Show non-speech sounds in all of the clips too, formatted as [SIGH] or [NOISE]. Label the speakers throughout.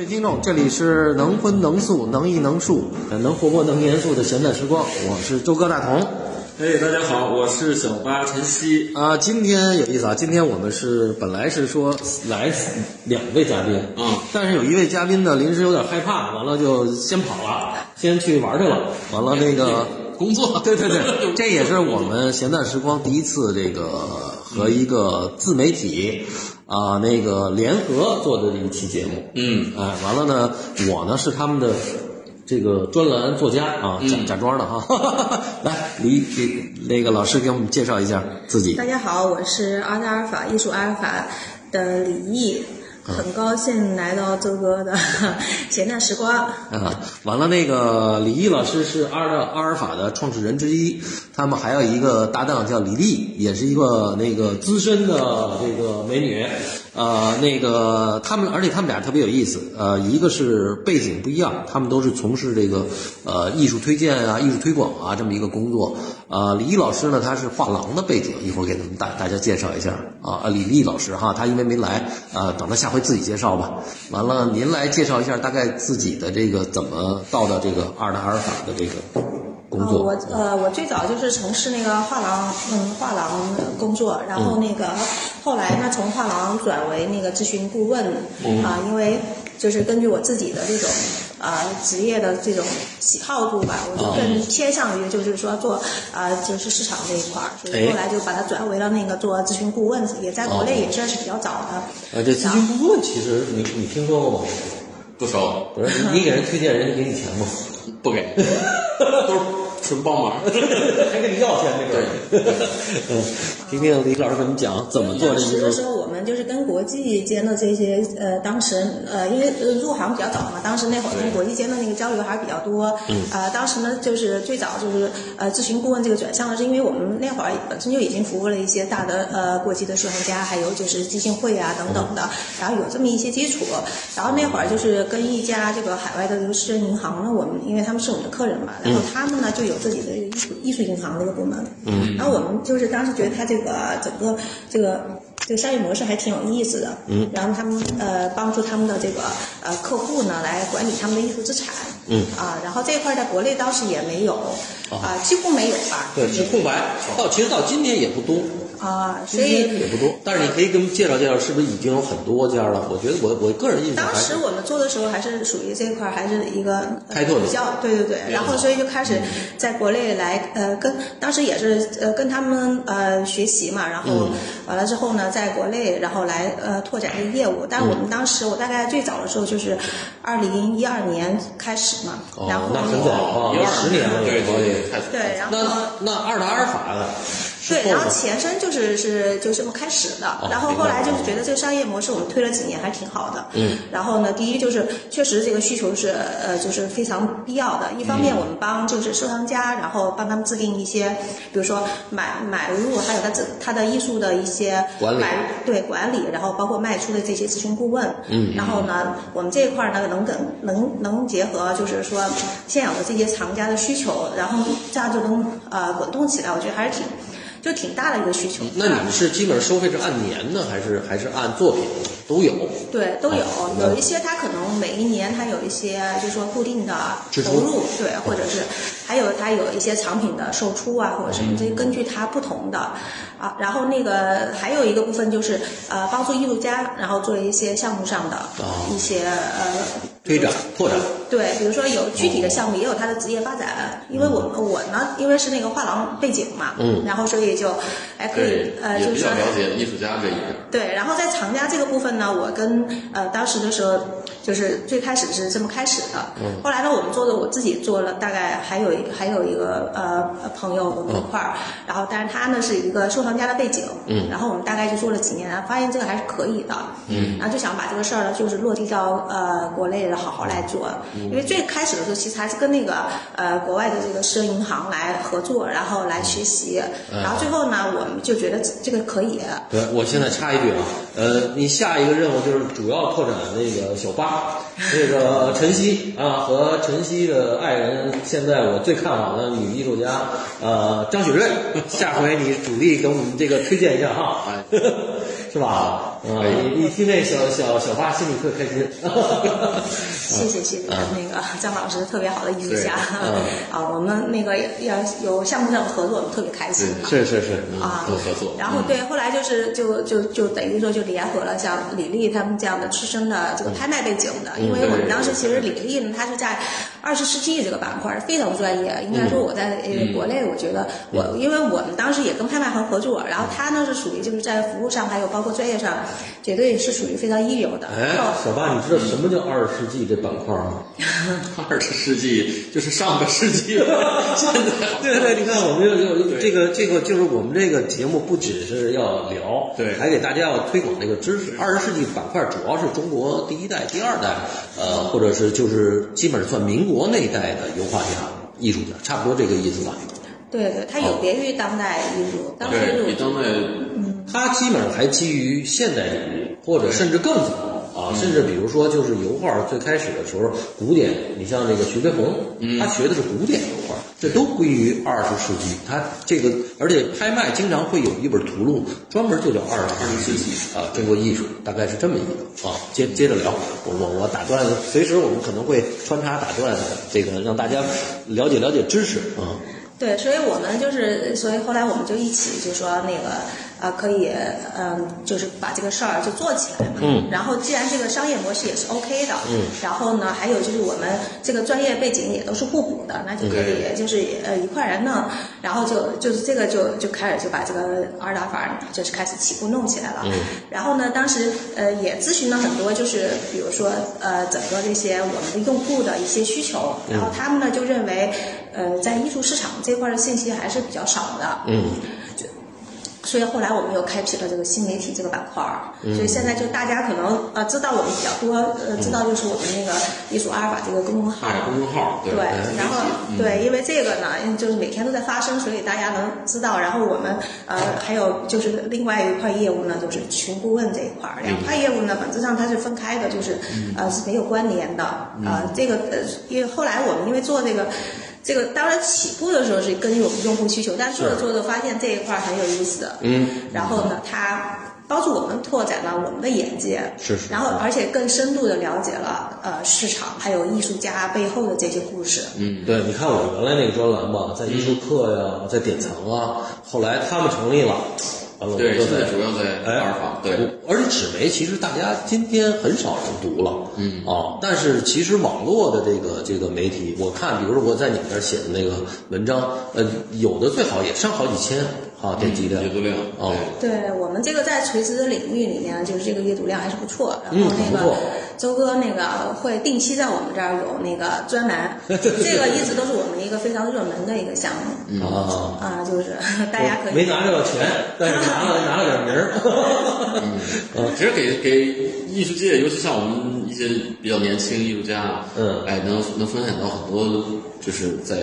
Speaker 1: 位听众，这里是能荤能素能艺能术能活泼能严肃的闲淡时光，我是周哥大同。
Speaker 2: 哎，大家好，我是小八晨曦。
Speaker 1: 啊，今天有意思啊！今天我们是本来是说来两位嘉宾
Speaker 2: 嗯
Speaker 1: 但是有一位嘉宾呢临时有点害怕，完了就先跑了，先去玩去了。完了那个
Speaker 2: 工作，[LAUGHS]
Speaker 1: 对对对，这也是我们闲淡时光第一次这个和一个自媒体啊、那个联合做的这一期节目。
Speaker 2: 嗯，
Speaker 1: 哎，完了呢，我呢是他们的这个专栏作家啊，假假装的哈。[LAUGHS] 来，李李那个老师给我们介绍一下自己
Speaker 3: 大。家好，我是阿达尔法艺术阿尔法的李毅，很高兴来到周哥的 [LAUGHS] 闲谈时光。
Speaker 1: 啊，完了，那个李毅老师是阿尔阿尔法的创始人之一，他们还有一个搭档叫李丽，也是一个那个资深的这个美女，呃，那个他们，而且他们俩特别有意思，呃，一个是背景不一样，他们都是从事这个呃艺术推荐啊、艺术推广啊这么一个工作，呃，李毅老师呢，他是画廊的背景，一会儿给咱们大大家介绍一下啊，呃李丽老师哈，他因为没来，呃，等他下回自己介绍吧。完了，您来介绍一下大概自己的这个怎么到的这个阿达阿尔法的这个工
Speaker 3: 呃，
Speaker 1: 作。
Speaker 3: 我呃，我最早就是从事那个画廊，嗯，画廊工作，然后那个、后来呢，从画廊转为那个咨询顾问，啊、因为就是根据我自己的这种呃职业的这种喜好度吧，我就更偏向于就是说做呃就是市场这一块儿，所以后来就把它转为了那个做咨询顾问，也在国内也算是比较早的。
Speaker 1: 啊，这咨询顾问其实你你听说过吗？
Speaker 2: 不熟，
Speaker 1: 不是，你你给人推荐，人家给你钱吗？
Speaker 2: 不给，[LAUGHS] 都是纯帮忙。[LAUGHS]
Speaker 1: 还跟你要钱那个？[LAUGHS] 嗯，听听李老师给我们讲怎么做这
Speaker 3: 当时的
Speaker 1: 个
Speaker 3: 时候，我们就是跟国际间的这些呃，当时呃，因为呃入行比较早嘛，当时那会儿跟国际间的那个交流还是比较多。嗯。呃，当时呢，就是最早就是呃，咨询顾问这个转向呢，是因为我们那会儿本身就已经服务了一些大的呃国际的收藏家，还有就是基金会啊等等的，然后有这么一些基础。然后那会儿就是跟一家这个海外的这个私人银行呢，我们因为他们是我们的客人嘛，然后他们呢就有自己的这个艺术艺术银行的一个部门。嗯。然后我们就是当时觉得他这个整个这个。这个商业模式还挺有意思的，嗯，然后他们呃帮助他们的这个呃客户呢来管理他们的艺术资产，嗯。啊，然后这一块在国内当时也没有，啊、几乎没有吧，
Speaker 1: 对是空白，到其实到今天也不多。
Speaker 3: 啊，所以
Speaker 1: 也不多，但是你可以给我们介绍介绍，是不是已经有很多家了？我觉得我我个人印象
Speaker 3: 当时我们做的时候还是属于这一块还是一个呃
Speaker 1: 开拓的
Speaker 3: 比较对对对，然后所以就开始在国内来呃跟当时也是呃跟他们呃学习嘛，然后完了之后呢，在国内然后来呃拓展这个业务，但是我们当时我大概最早的时候就是二零一二年开始嘛，然后
Speaker 1: 哦，那很早啊，十年了，
Speaker 2: 对对。
Speaker 3: 对，然后
Speaker 1: 那那二达阿尔法呢？是
Speaker 3: 对，然后前身就是是就这么开始的，然后后来就是觉得这个商业模式我们推了几年还挺好的，嗯，然后呢，第一就是确实这个需求是呃就是非常必要的，一方面我们帮就是收藏家，然后帮他们制定一些，比如说买买入，还有他这他的艺术的一些
Speaker 1: 管理。
Speaker 3: 买对管理，然后包括卖出的这些咨询顾问，嗯，然后呢，我们这一块儿呢能跟能能结合就是说现有的这些藏家的需求，然后这样就能呃滚动起来，我觉得还是挺。就挺大的一个需求。
Speaker 1: 那你们是基本上收费是按年呢，还是还是按作品都有？
Speaker 3: 对，都有
Speaker 1: 啊，
Speaker 3: 有一些它可能每一年它有一些就是说固定的投入，对，或者是还有它有一些藏品的售出啊，或者什么，这根据它不同的啊。然后那个还有一个部分就是呃，帮助艺术家，然后做一些项目上的一些呃
Speaker 1: 推展拓展。
Speaker 3: 对，比如说有具体的项目，也有他的职业发展。因为我我呢，因为是那个画廊背景嘛，
Speaker 1: 嗯，
Speaker 3: 然后所以就还可以
Speaker 2: 对，
Speaker 3: 呃，
Speaker 2: 也比较
Speaker 3: 就是说
Speaker 2: 了解艺术家这一边。
Speaker 3: 对，然后在藏家这个部分呢，我跟呃当时的时候，就是最开始是这么开始的。
Speaker 1: 嗯。
Speaker 3: 后来呢，我们做的我自己做了，大概还有一还有一个呃朋友我们一块儿，然后但是他呢是一个收藏家的背景，
Speaker 1: 嗯。
Speaker 3: 然后我们大概就做了几年，发现这个还是可以的，嗯，然后就想把这个事儿呢，就是落地到呃国内好好来做，因为最开始的时候其实还是跟那个呃国外的这个私人银行来合作，然后来学习，然后最后呢，我们就觉得这个可以，
Speaker 1: 对，我现在插一句啊，呃，你下一个任务就是主要拓展那个小八，那个晨曦啊和晨曦的爱人，现在我最看好的女艺术家，呃，张雪瑞，下回你主力给我们这个推荐一下哈。[LAUGHS] 是吧？啊，你你听这小小小花心里特开心。[LAUGHS]
Speaker 3: 谢谢谢谢，那个张老师特别好的艺术家
Speaker 1: 嗯
Speaker 3: 啊，我们那个要有项目上的合作，我们特别开心。
Speaker 1: 是是是，
Speaker 3: 啊，
Speaker 2: 多合作
Speaker 3: 然后对，后来就是就就就等于说就联合了像李丽他们这样的出生的这个拍卖背景的，因为我们当时其实李丽呢，她是在二十世纪这个板块非常专业，应该说我在呃国内，我觉得我因为我们当时也跟拍卖行合作，然后他呢是属于就是在服务上还有包括专业上，绝对是属于非常一流的。
Speaker 1: 哎，小八，你知道什么叫二十世纪这板块吗？[LAUGHS]
Speaker 2: 二十世纪就是上个世纪，[LAUGHS] 现在
Speaker 1: 对对，你看我们有有这个这个就是我们这个节目不只是要聊，
Speaker 2: 对
Speaker 1: 还给大家要推广这个知识。二十世纪板块主要是中国第一代、第二代，呃，或者是就是基本上算民国那一代的油画家、艺术家，差不多这个意思吧。
Speaker 3: 对对，它有别于当代艺术，当代
Speaker 2: 比当代
Speaker 1: 它基本上还基于现代主义，或者甚至更早啊，甚至比如说就是油画最开始的时候，古典，你像这个徐悲鸿，他学的是古典油画，这都归于二十世纪。他这个，而且拍卖经常会有一本图录，专门就叫二十世纪啊，中国艺术，大概是这么一个啊。接接着聊，我我我打断，随时我们可能会穿插打断这个，让大家了解了解知识啊。
Speaker 3: 对，所以我们就是，所以后来我们就一起就说那个呃，可以嗯、就是把这个事儿就做起来嘛。
Speaker 1: 嗯。
Speaker 3: 然后既然这个商业模式也是 OK 的，嗯。然后呢，还有就是我们这个专业背景也都是互补的，那就可以就是呃一块儿来弄，然后就就是这个就就开始就把这个二打法就是开始起步弄起来了。嗯。然后呢，当时呃也咨询了很多，就是比如说呃整个这些我们的用户的一些需求，然后他们呢就认为呃在艺术市场这块的信息还是比较少的。
Speaker 1: 嗯。
Speaker 3: 所以后来我们又开辟了这个新媒体这个板块儿，所以现在就大家可能呃知道我们比较多，呃知道就是我们那个艺术阿尔法这个公众号。
Speaker 2: 哎公众号对
Speaker 3: 对，然后对，因为这个呢，就是每天都在发生，所以大家能知道。然后我们呃还有就是另外一块业务呢，就是群顾问这一块儿，两块业务呢本质上它是分开的，就是呃是没有关联的。呃，这个呃，因为后来我们因为做这个。这个当然起步的时候是根据我们用户需求，但做着做着发现这一块儿很有意思，
Speaker 1: 嗯，
Speaker 3: 然后呢，它帮助我们拓展了我们的眼界，
Speaker 1: 是是
Speaker 3: 然后而且更深度的了解了呃市场还有艺术家背后的这些故事，
Speaker 2: 嗯，
Speaker 1: 对，你看我原来那个专栏吧，在艺术课呀，在典藏啊，后来他们成立了，完了
Speaker 2: 对，现在主要在
Speaker 1: 哎
Speaker 2: 阿尔法，对，
Speaker 1: 而且纸媒其实大家今天很少人读了，嗯。啊，但是其实网络的这个这个媒体，我看，比如说我在你们那儿写的那个文章，呃，有的最好也上好几千啊点击量，
Speaker 2: 阅读量
Speaker 1: 哦，
Speaker 3: 对我们这个在垂直的领域里面，就是这个阅读量还是不错。然
Speaker 1: 嗯
Speaker 3: 后那个
Speaker 1: 不错
Speaker 3: 周哥那个会定期在我们这儿有那个专栏，[LAUGHS] 这个一直都是我们一个非常热门的一个项目。
Speaker 1: 啊。
Speaker 3: 啊，就是 [LAUGHS] 大家可以
Speaker 1: 没拿着钱，但是拿了 [LAUGHS] 拿了点名儿。
Speaker 2: 嗯，其实给给艺术界，尤其像我们一些比较年轻艺术家，
Speaker 1: 嗯
Speaker 2: 哎，能能分享到很多，就是在，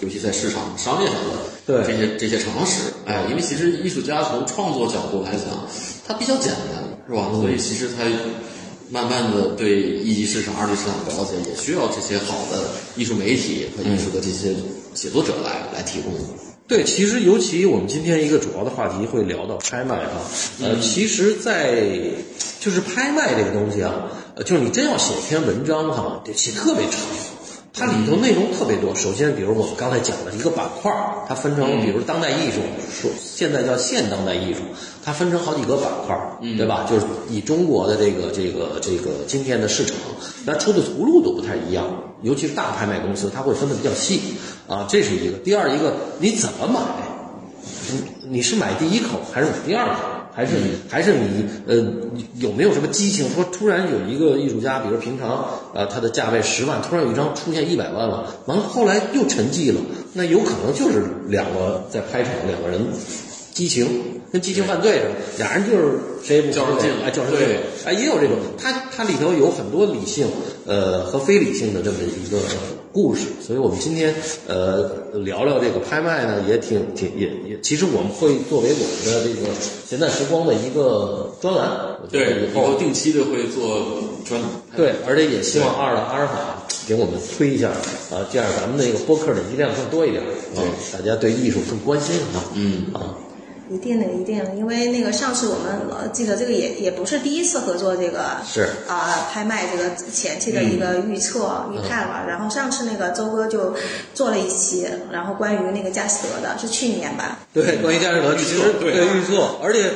Speaker 2: 尤其在市场商业上的
Speaker 1: 对
Speaker 2: 这些这些常识，哎，因为其实艺术家从创作角度来讲，它比较简单，是吧？所以其实他慢慢的对一级市场、二级市场的了解，也需要这些好的艺术媒体和艺术的这些写作者来来提供。
Speaker 1: 对，其实尤其我们今天一个主要的话题会聊到拍卖啊，呃，其实，在就是拍卖这个东西啊，呃，就是你真要写一篇文章哈、得写特别长。它里头内容特别多。首先，比如我们刚才讲的一个板块，它分成，比如当代艺术，说现在叫现当代艺术，它分成好几个板块儿，对吧？就是以中国的这个这个这个今天的市场，那出的图录都不太一样，尤其是大拍卖公司，它会分的比较细啊，这是一个。第二一个，你怎么买？你你是买第一口还是买第二口？还是还是你呃有没有什么激情？说突然有一个艺术家，比如平常呃他的价位十万，突然有一张出现一百万了，完了后来又沉寂了，那有可能就是两个在拍场两个人激情，跟激情犯罪似的，俩人就是谁也不
Speaker 2: 较上劲
Speaker 1: 哎较上劲
Speaker 2: 对，
Speaker 1: 哎也有这种，他他里头有很多理性呃和非理性的这么一个故事，所以我们今天呃聊聊这个拍卖呢，也挺挺也也，其实我们会作为我们的这个闲淡时光的一个专栏，
Speaker 2: 对，
Speaker 1: 以后
Speaker 2: 定期的会做专栏。
Speaker 1: 对，而且也希望二的阿尔法给我们推一下啊，这样咱们那个播客点击量更多一点啊，大家对艺术更关心啊，
Speaker 2: 嗯。
Speaker 1: 啊，
Speaker 3: 一定的，一定的，因为那个上次我们呃记得这个也也不是第一次合作这个
Speaker 1: 是
Speaker 3: 啊、拍卖这个前期的一个预测、预判了。然后上次那个周哥就做了一期，然后关于那个佳士得的，是去年吧？
Speaker 1: 对，关于佳士得预测
Speaker 2: 对
Speaker 1: 对预测，而且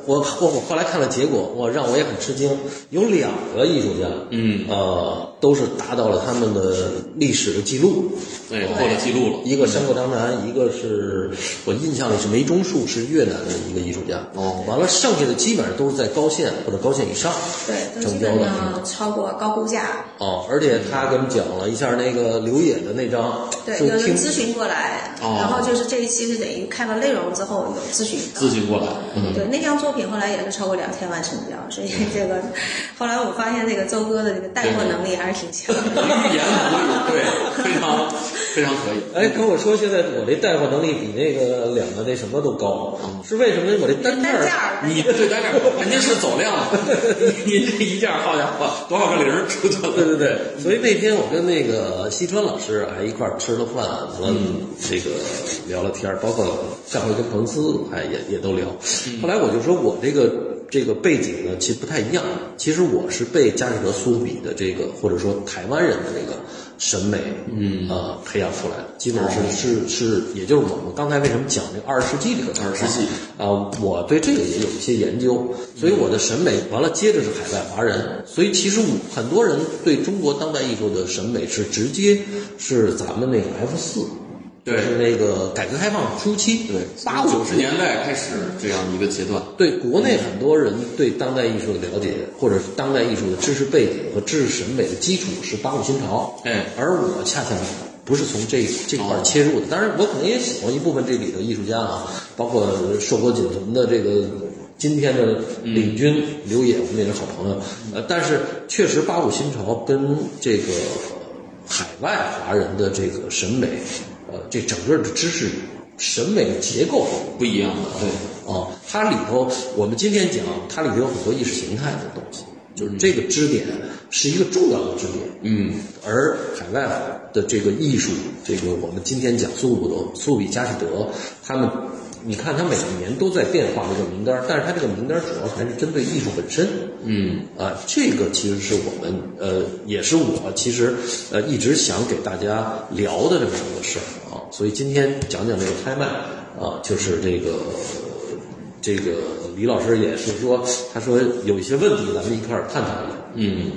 Speaker 1: 我我我我后来看了结果，我让我也很吃惊，有两个艺术家，
Speaker 2: 嗯
Speaker 1: 呃，都是达到了他们的历史的记录，
Speaker 2: 对，破了记录了。
Speaker 1: 一个山口章男，一个是我印象里是梅中树，是越南的一个艺术家。
Speaker 2: 哦
Speaker 1: 完了，剩下的基本上都是在高线或者高线以上
Speaker 3: 对，都基
Speaker 1: 成交的。
Speaker 3: 本上超过高估价。
Speaker 1: 哦，而且他给我们讲了一下那个刘野的那张，
Speaker 3: 对，有人咨询过来，
Speaker 2: 哦
Speaker 3: 然后就是这一期是等于看了内容之后有咨询。
Speaker 2: 咨询过来，嗯，
Speaker 3: 对，那张作作品后来也是超过两千万成交，所以这个后来我发现这个周哥的这个带货能力还是挺强的。
Speaker 2: 欲言无对非常非常可以。
Speaker 1: 哎，跟我说现在我这带货能力比那个两个那什么都高，是为什么？我这单
Speaker 3: 件
Speaker 1: 儿
Speaker 2: 你对单价，人家 [LAUGHS] 是走量，[LAUGHS] 你你这一件，好家伙，多少个零出去了？
Speaker 1: 对对对，所以那天我跟那个西川老师还一块儿吃了饭，完了这个聊了天儿，包括上回跟彭斯还也也都聊。后来我就说我这个这个背景呢，其实不太一样。其实我是被佳士得、苏比的这个或者说台湾人的这个审美，嗯。呃培养出来的，基本上是、是是，也就是我们刚才为什么讲这个二十世纪这个
Speaker 2: 二十世纪
Speaker 1: 啊、我对这个也有一些研究，所以我的审美完了接着是海外华人，所以其实我很多人对中国当代艺术的审美是直接是咱们那个 F 四，
Speaker 2: 对
Speaker 1: 是那个改革开放初期，
Speaker 2: 对，
Speaker 1: 八五
Speaker 2: 九十年代开始这样一个阶段。
Speaker 1: 对国内很多人对当代艺术的了解，或者是当代艺术的知识背景和知识审美的基础是八五新潮，
Speaker 2: 哎
Speaker 1: 而我恰恰不是从这这块切入的。当然，我可能也喜欢一部分这里的艺术家啊，包括硕果仅存的这个今天的领军刘野，我们也是好朋友。呃，但是确实八五新潮跟这个海外华人的这个审美，呃，这整个的知识审美的结构
Speaker 2: 不一样的，对，
Speaker 1: 哦，它里头我们今天讲，它里头有很多意识形态的东西，就是这个支点是一个重要的支点。
Speaker 2: 嗯，
Speaker 1: 而海外的这个艺术，这个我们今天讲苏鲁德、苏比、佳士得，他们，你看它每年都在变化这个名单，但是它这个名单主要还是针对艺术本身。
Speaker 2: 嗯，
Speaker 1: 啊，这个其实是我们呃，也是我其实呃一直想给大家聊的这么一个事儿啊，所以今天讲讲这个拍卖啊，就是这个。这个李老师也是说，他说有一些问题，咱们一块儿探讨一下。
Speaker 2: 嗯，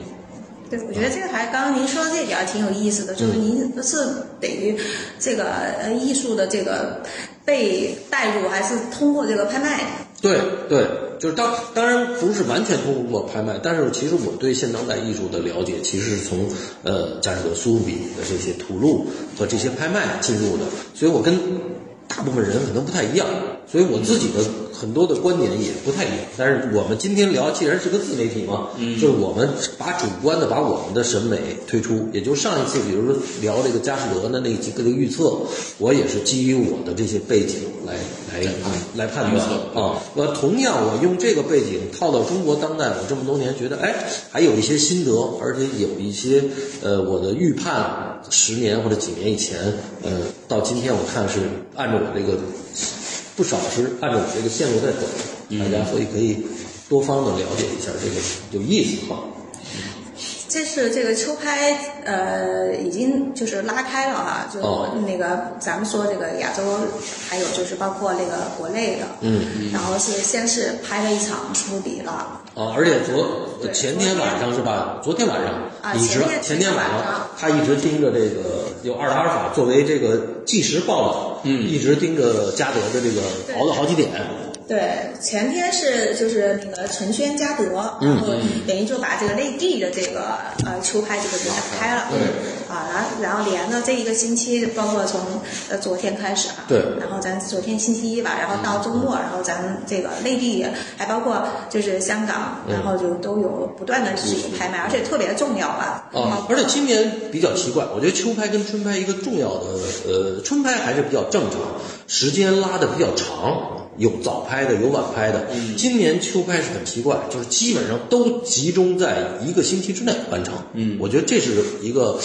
Speaker 3: 对，我觉得这个还刚刚您说的这点儿挺有意思的，就是您是等于这个呃艺术的这个被带入，还是通过这个拍卖？
Speaker 1: 对对，就是当当然不是完全通过拍卖，但是其实我对现当代艺术的了解，其实是从呃佳士得、苏比的这些图录和这些拍卖进入的，所以我跟大部分人可能不太一样，所以我自己的很多的观点也不太一样。但是我们今天聊，既然是个自媒体嘛，就是我们把主观的把我们的审美推出，也就上一次，比如说聊这个佳士得的那几个的预测，我也是基于我的这些背景来来来判断啊。那同样，我用这个背景套到中国当代，我这么多年觉得，哎，还有一些心得，而且有一些呃我的预判，十年或者几年以前，呃，到今天我看是按照我这个不少是按照我这个线路在走，大家所以可以多方的了解一下这个有意思哈。
Speaker 3: 这是这个秋拍，呃，已经就是拉开了哈，就
Speaker 1: 哦。
Speaker 3: 那个咱们说这个亚洲，还有就是包括那个国内的，
Speaker 1: 嗯，
Speaker 3: 然后是先是拍了一场苏富比了，
Speaker 1: 啊，而且昨前天晚上是吧？昨天晚上，
Speaker 3: 啊
Speaker 1: 你知道
Speaker 3: 前天
Speaker 1: 晚上他一直盯着这个有二达尔法作为这个计时报道，嗯，一直盯着嘉德的这个熬了好几点。
Speaker 3: 对，前天是就是那个陈轩嘉德，然后等于就把这个内地的这个呃秋拍这个就打开了，啊，然后然后连着这一个星期，包括从呃昨天开始啊，
Speaker 1: 对。
Speaker 3: 然后咱昨天星期一吧，然后到周末，然后咱们这个内地还包括就是香港，然后就都有不断的是有拍卖，而且特别重要吧，
Speaker 1: 啊，而且今年比较奇怪，我觉得秋拍跟春拍一个重要的，呃，春拍还是比较正常，时间拉的比较长，有早拍的，有晚拍的。今年秋拍是很奇怪，就是基本上都集中在一个星期之内完成。嗯，我觉得这是一个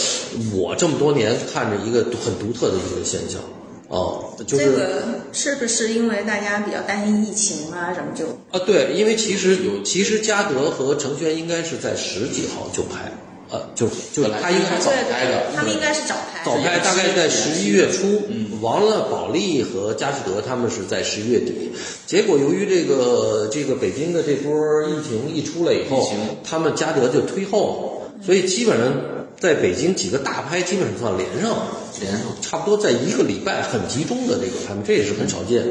Speaker 1: 我这么多年看着一个很独特的一个现象。哦，就是
Speaker 3: 这个是不是因为大家比较担心疫情啊，什么就
Speaker 1: 啊，对，因为其实有，其实嘉德和程轩应该是在十几号就拍，呃，就就他应该
Speaker 2: 早拍的，
Speaker 3: 他们应该是早拍。
Speaker 1: 早拍大概在十一月初，完了保利和佳士得他们是在十一月底，结果由于这个这个北京的这波疫情一出来以后，他们佳德就推后了，所以基本上在北京几个大拍基本上算连上了。
Speaker 2: 连上
Speaker 1: 差不多在一个礼拜很集中的这个拍卖，这也是很少见。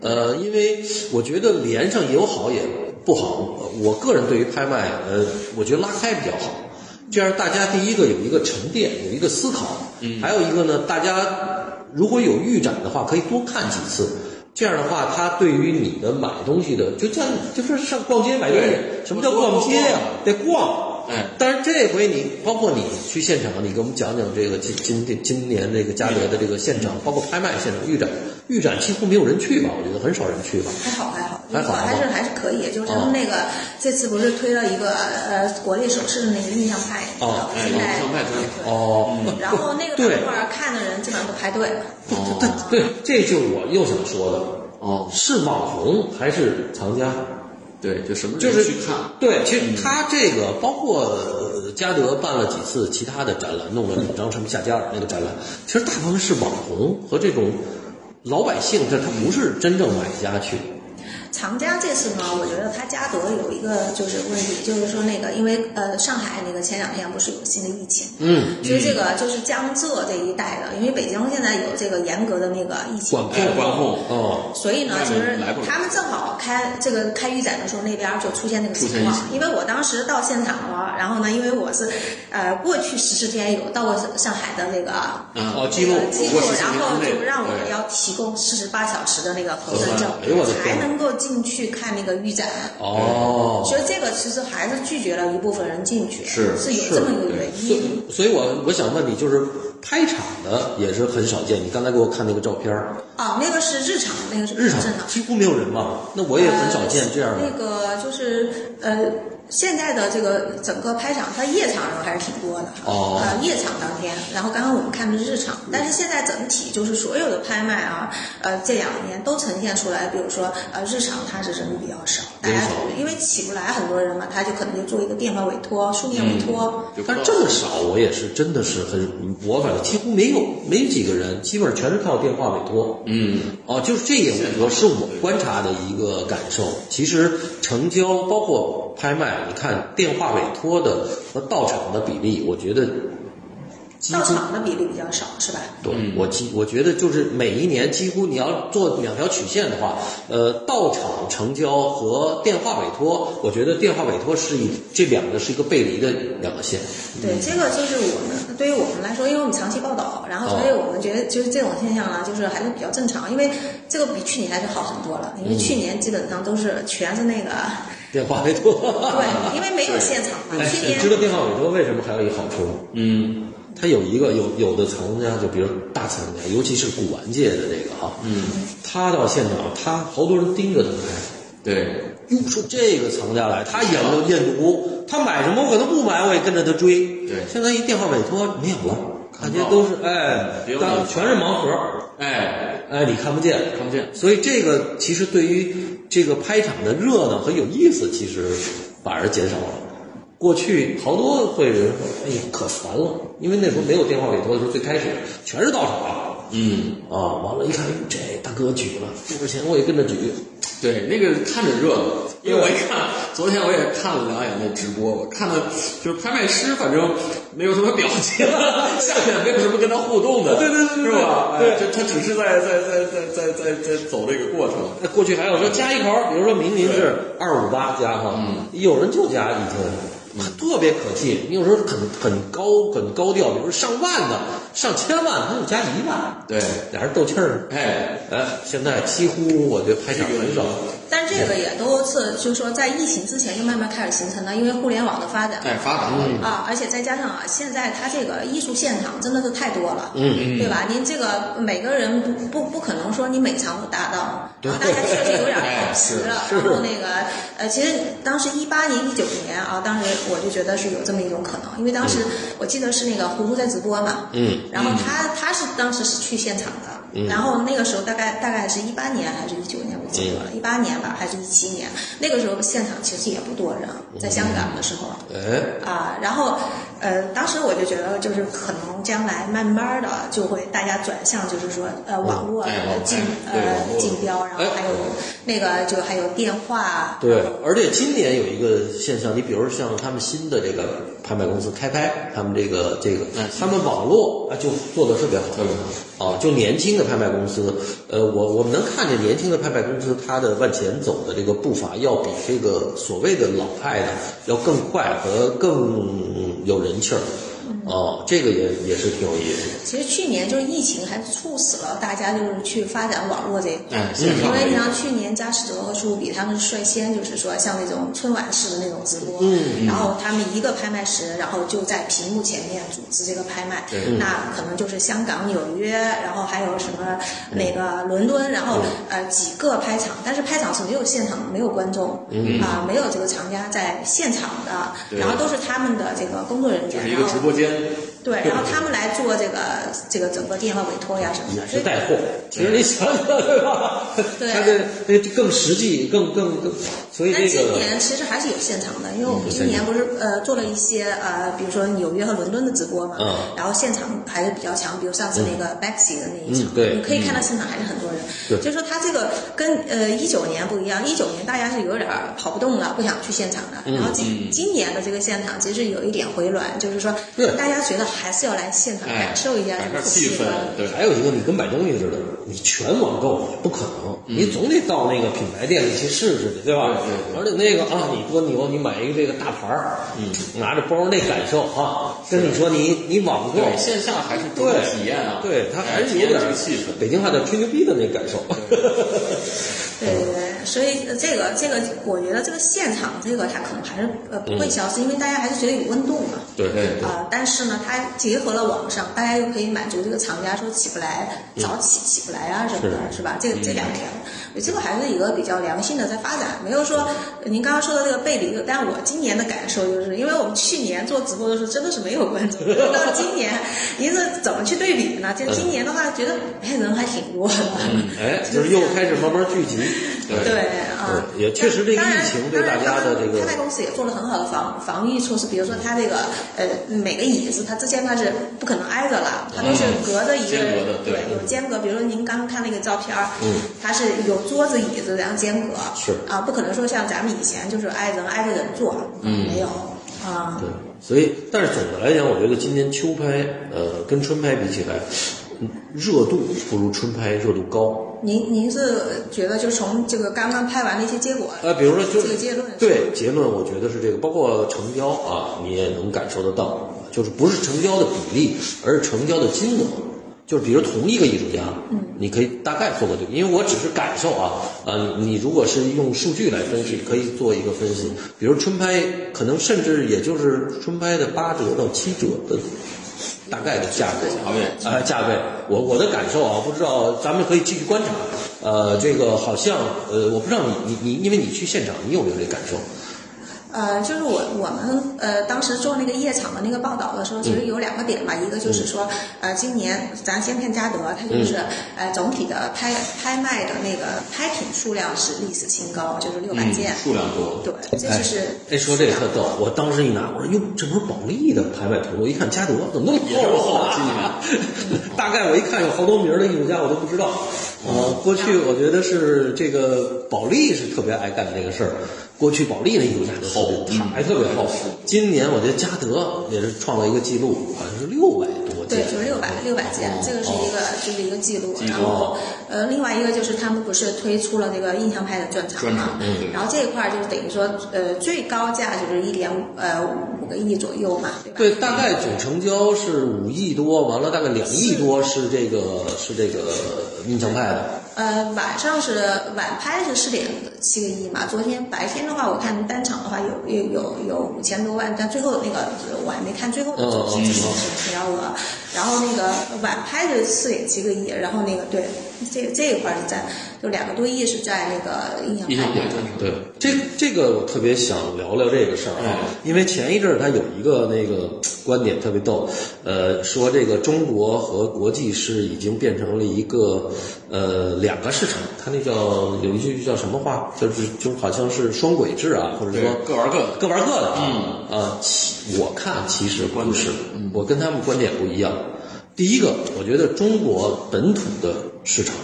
Speaker 1: 呃，因为我觉得连上也有好也不好。我个人对于拍卖，呃，我觉得拉开比较好，这样大家第一个有一个沉淀，有一个思考，嗯，还有一个呢，大家如果有预展的话，可以多看几次。这样的话，它对于你的买东西的，就像就是上逛街买东西，什么叫逛街呀、得逛。
Speaker 2: 哎
Speaker 1: 但是这回你包括你去现场，你给我们讲讲这个今今今年这个嘉德的这个现场，包括拍卖现场、预展，预展几乎没有人去吧？我觉得很少人去吧。
Speaker 3: 还好还好，
Speaker 1: 还好
Speaker 3: 还是还是可以。就是他们那个、这次不是推了一个呃国内首饰的那个印象派，
Speaker 1: 哦
Speaker 2: 哎
Speaker 3: 现在
Speaker 2: 印象派
Speaker 1: 哦，
Speaker 3: 然后那个
Speaker 1: 对
Speaker 3: 漫画看的人基本上都排队了。
Speaker 1: 对 [LAUGHS] 对，这就是我又想说的，
Speaker 2: 哦，
Speaker 1: 是网红还是藏家？
Speaker 2: 对，就什么
Speaker 1: 就是
Speaker 2: 去看，
Speaker 1: 对，其实他这个包括呃嘉德办了几次其他的展览，弄了两张什么夏加尔那个展览，其实大部分是网红和这种老百姓，这他不是真正买家去。
Speaker 3: 藏家这次呢，我觉得他嘉德有一个就是问题，就是说那个因为呃上海那个前两天不是有新的疫情，
Speaker 1: 嗯，
Speaker 3: 所以这个就是江浙这一带的，因为北京现在有这个严格的那个疫情
Speaker 1: 管控
Speaker 2: 哎，管控，
Speaker 1: 哦，
Speaker 3: 所以呢，
Speaker 2: 外
Speaker 3: 其实他们正好开这个开预展的时候，那边就出现那个情况。因为我当时到现场了，然后呢，因为我是呃过去十四天有到过上海的那个
Speaker 2: 嗯
Speaker 1: 哦记录
Speaker 3: 呃记录然后就让我
Speaker 2: 对。
Speaker 3: 要提供四十八小时的那个核酸证才能够进去看那个预展。
Speaker 1: 哦，
Speaker 3: 所以这个其实还是拒绝了一部分人进去，
Speaker 2: 是
Speaker 3: 是有这么一个原
Speaker 1: 所
Speaker 3: 因。
Speaker 1: 以所以我我想问你，就是拍场的也是很少见。你刚才给我看那个照片儿，
Speaker 3: 哦，那个是日常，那个是
Speaker 1: 日常。几乎没有人嘛，那我也很少见这样
Speaker 3: 呃那。个就是呃，现在的这个整个拍场，它夜场人还是挺多的。
Speaker 1: 哦
Speaker 3: 呃，夜场当天，然后刚刚我们看的是日场，但是现在整体就是所有的拍卖啊，呃，这两年都呈现出来，比如说呃，日场它是人比较少，大家因为起不来很多人嘛，他就可能就做一个电话委托、书面委托。
Speaker 2: 就
Speaker 1: 但是这么少，我也是真的是很，我反正几乎没有没几个人，基本上全是靠电话委托。
Speaker 2: 嗯，
Speaker 1: 哦，就是这也我是我观察的一个感受。其实成交包括拍卖，你看电话委托的和到场的比例，我觉得
Speaker 3: 到场的比例比较少，是吧？
Speaker 1: 对，我几我觉得就是每一年几乎你要做两条曲线的话，呃，到场成交和电话委托，我觉得电话委托是一这两个是一个背离的两个线。
Speaker 3: 对，这个就是我们对于我们来说，因为我们长期报道，然后所以我们觉得就是这种现象呢，就是还是比较正常，因为这个比去年还是好很多了，因为去年基本上都是全是那个，
Speaker 1: 电话委托，
Speaker 3: 对，因为没有现场嘛，
Speaker 1: 哎，
Speaker 3: 去
Speaker 1: 你知道电话委托为什么还有一个好处吗？
Speaker 2: 嗯，
Speaker 1: 它有一个有有的藏家，就比如大藏家，尤其是古玩界的这个哈，嗯，他到现场，他好多人盯着他看。
Speaker 2: 对，
Speaker 1: 哟，说这个藏家来，他研究验毒，他买什么我可能不买，我也跟着他追。
Speaker 2: 对
Speaker 1: 现在一电话委托没有了，感觉都是哎当全是盲盒，
Speaker 2: 哎，
Speaker 1: 哎，你看不见，
Speaker 2: 看不见
Speaker 1: 所以这个其实对于这个拍场的热闹和有意思，其实反而减少了。过去好多会人说，哎呀，可烦了，因为那时候没有电话委托的时候，最开始全是到场。
Speaker 2: 嗯，
Speaker 1: 啊，完了，一看，哎这大哥举了，多少钱我也跟着举，
Speaker 2: 对，那个看着热闹，[LAUGHS] 因为我一看，昨天我也看了两眼那直播，我看的就是拍卖师，反正没有什么表情，[LAUGHS] 下面没有什么跟他互动的，
Speaker 1: 对对对对
Speaker 2: 是吧？
Speaker 1: 对
Speaker 2: 哎就他只是在在在在在在在走这个过程，
Speaker 1: 那过去还有说加一口，比如说明明是二五八加哈，有人就加一天，特别可气。你有时候很很高很高调，比如说上万的、上千万，他就加一万，
Speaker 2: 对，
Speaker 1: 俩人斗气儿。
Speaker 2: 哎，
Speaker 1: 哎，现在几乎我觉得拍场很少。
Speaker 3: 但这个也都是就是说在疫情之前就慢慢开始形成的，因为互联网的发展。
Speaker 2: 哎，发达了，
Speaker 3: 啊，而且再加上啊，现在它这个艺术现场真的是太多了，
Speaker 1: 嗯
Speaker 3: 对吧？您这个每个人不不不可能说你每场都达到，
Speaker 1: 对
Speaker 3: 然后大家确实有点
Speaker 2: 哎
Speaker 3: 保持了。
Speaker 1: 是
Speaker 3: 然后那个呃，其实当时一八年、一九年啊，当时我就觉得是有这么一种可能，因为当时我记得是那个葫芦在直播嘛，
Speaker 1: 嗯，
Speaker 3: 然后他他是当时是去现场的。然后那个时候大概大概是一八年还是一九年，我记得了，一八年吧，还是一七年？那个时候现场其实也不多人，在香港的时候。
Speaker 1: 哎，
Speaker 3: 啊，然后，呃，当时我就觉得，就是可能将来慢慢的就会大家转向，就是说，呃，网络竞呃竞标，然后还有那个就还有电话，
Speaker 1: 对，而且今年有一个现象，你比如像他们新的这个拍卖公司开拍，他们这个这个
Speaker 2: 嗯，
Speaker 1: 他们网络啊就做的特别好，
Speaker 2: 特别
Speaker 1: 啊，就年轻的拍卖公司，呃，我我们能看见年轻的拍卖公司，它的往前走的这个步伐，要比这个所谓的老派的要更快和更有人气儿，哦，这个也也是挺有意思的。
Speaker 3: 其实去年就是疫情还促使了大家就是去发展网络这一块。
Speaker 2: 哎，线上
Speaker 3: 因为你
Speaker 2: 的
Speaker 3: 像去年佳士得和苏富比，他们率先就是说像那种春晚式的那种直播，嗯，然后他们一个拍卖师，然后就在屏幕前面组织这个拍卖，
Speaker 2: 对。
Speaker 3: 那可能就是香港、纽约，然后还有什么那个伦敦，然后呃几个拍场，但是拍场是没有现场、没有观众，啊、没有这个厂家在现场的，
Speaker 2: 对
Speaker 3: 然后都是他们的这个工作人员，
Speaker 2: 就是一
Speaker 3: 然后
Speaker 2: 个直播间，said,
Speaker 3: 对，然后他们来做这个这个整个电话委托呀什么的，所以
Speaker 1: 是带货，其实你想想对吧？
Speaker 3: 对。
Speaker 1: 它这那更实际，更更更，所以
Speaker 3: 但今年其实还是有现场的，因为我们今年不是呃做了一些呃，比如说纽约和伦敦的直播嘛，
Speaker 1: 嗯。
Speaker 3: 然后现场还是比较强，比如上次那个 Baxi 的那一场，你可以看到现场还是很多人，
Speaker 1: 对。
Speaker 3: 就是说他这个跟呃一九年不一样，一九年大家是有点跑不动了，不想去现场的，
Speaker 1: 嗯
Speaker 3: 然后今今年的这个现场其实有一点回暖，就是说大家觉得还是要来现场
Speaker 2: 哎
Speaker 3: 感受一下这个
Speaker 2: 气氛
Speaker 3: 氛，
Speaker 2: 对。
Speaker 1: 还有一个，你跟买东西似的，你全网购不可能，你总得到那个品牌店里去试试去，对吧？
Speaker 2: 对对对。
Speaker 1: 而且那个啊，你多牛，你买一个这个大牌儿，嗯，拿着包那感受啊，跟你说你你网购，
Speaker 2: 对，线下还是多
Speaker 1: 对。
Speaker 2: 体验啊，
Speaker 1: 对，它还是有点
Speaker 2: 这个气氛。
Speaker 1: 北京话叫吹牛逼的那感受。
Speaker 3: 对对对，所以呃这个这个，我觉得这个现场这个它可能还是呃不会消失，因为大家还是觉得有温度嘛。
Speaker 1: 对
Speaker 2: 对对
Speaker 3: 啊、但是呢，它结合了网上，大家又可以满足这个厂家说起不来、早起起不来啊什么的，是吧？这个这两天，这个还是一个比较良性的在发展，没有说呃您刚刚说的这个背离。但我今年的感受就是，因为我们去年做直播的时候真的是没有观众，到今年您是怎么去对比呢？就今年的话，觉得哎人还挺多的，
Speaker 1: 哎，就是又开始慢慢聚集。[LAUGHS]
Speaker 3: 对啊，
Speaker 1: 对也确实这个疫情对大家的这个
Speaker 3: 当然拍卖公司也做了很好的防防御措施，比如说他这个呃每个椅子，它之前它是不可能挨着了，它都是隔着一个
Speaker 2: 对
Speaker 3: 有间隔。比如说您刚刚看那个照片儿，嗯，它是有桌子椅子这样间隔，
Speaker 1: 是。
Speaker 3: 啊，不可能说像咱们以前就是挨人挨着人坐，嗯，没有。啊，
Speaker 1: 对，所以但是总的来讲，我觉得今年秋拍，呃，跟春拍比起来，嗯热度不如春拍热度高。
Speaker 3: 您您是觉得就从这个刚刚拍完的一些结果，
Speaker 1: 呃，比如说就
Speaker 3: 这个结论
Speaker 1: 对结论，我觉得是这个，包括成交啊，你也能感受得到，就是不是成交的比例，而是成交的金额。就是比如同一个艺术家，嗯，你可以大概做个对比，因为我只是感受啊，啊，你你如果是用数据来分析，可以做一个分析。比如春拍，可能甚至也就是春拍的八折到七折的大概的价格，
Speaker 2: 价位
Speaker 1: 哎，价位，我我的感受啊，不知道咱们可以继续观察。呃，这个好像呃，我不知道你你你，因为你去现场，你有没有这感受？
Speaker 3: 呃，就是我我们呃当时做那个夜场的那个报道的时候，其实有两个点吧，一个就是说，呃，今年咱先看嘉德，它就是、呃总体的拍拍卖的那个拍品数量是历史新高，就是六百件。
Speaker 2: 数量多，
Speaker 3: 对，这就是
Speaker 1: 哎，说这个特逗，我当时一拿，我说哟，这不是保利的拍卖图，我一看嘉德怎么那么
Speaker 2: 厚
Speaker 1: 啊
Speaker 2: 今年 [LAUGHS]
Speaker 1: 大概我一看有好多名儿的艺术家我都不知道。呃，过去我觉得是这个保利是特别爱干这个事儿。过去保利那艺术家就特别
Speaker 2: 厚
Speaker 1: 他还特别厚。今年我觉得嘉德也是创了一个记录，好像是六百多
Speaker 3: 对，
Speaker 1: 件。
Speaker 3: 就是六百六百件，这个是一个就是一个记录。然后呃，另外一个就是他们不是推出了那个印象派的专场
Speaker 2: 专
Speaker 3: 嘛
Speaker 2: 场嗯对，
Speaker 3: 然后这一块儿就是等于说呃最高价就是一点五呃五个亿左右嘛，对吧？
Speaker 1: 对，大概总成交是五亿多，完了大概两亿多是这个是这个印象派的。
Speaker 3: 呃，晚上是晚拍是四点七个亿嘛，昨天白天的话，我看单场的话有有有有五千多万，但最后那个我还没看最后的总总成交额。然后那个晚拍是四点七个亿，然后那个对这这一块是在，就两个多亿是在那个印象
Speaker 2: 印象
Speaker 3: 派
Speaker 2: 派
Speaker 1: 对，这这个我特别想聊聊这个事儿啊，因为前一阵儿他有一个那个观点特别逗，呃，说这个中国和国际是已经变成了一个呃两个市场，他那叫有一句叫什么话，就是就好像是双轨制啊，或者说
Speaker 2: 各玩各的。
Speaker 1: 各玩各的啊。啊，其我看其实不是，我跟他们观点不一样。第一个，我觉得中国本土的市场，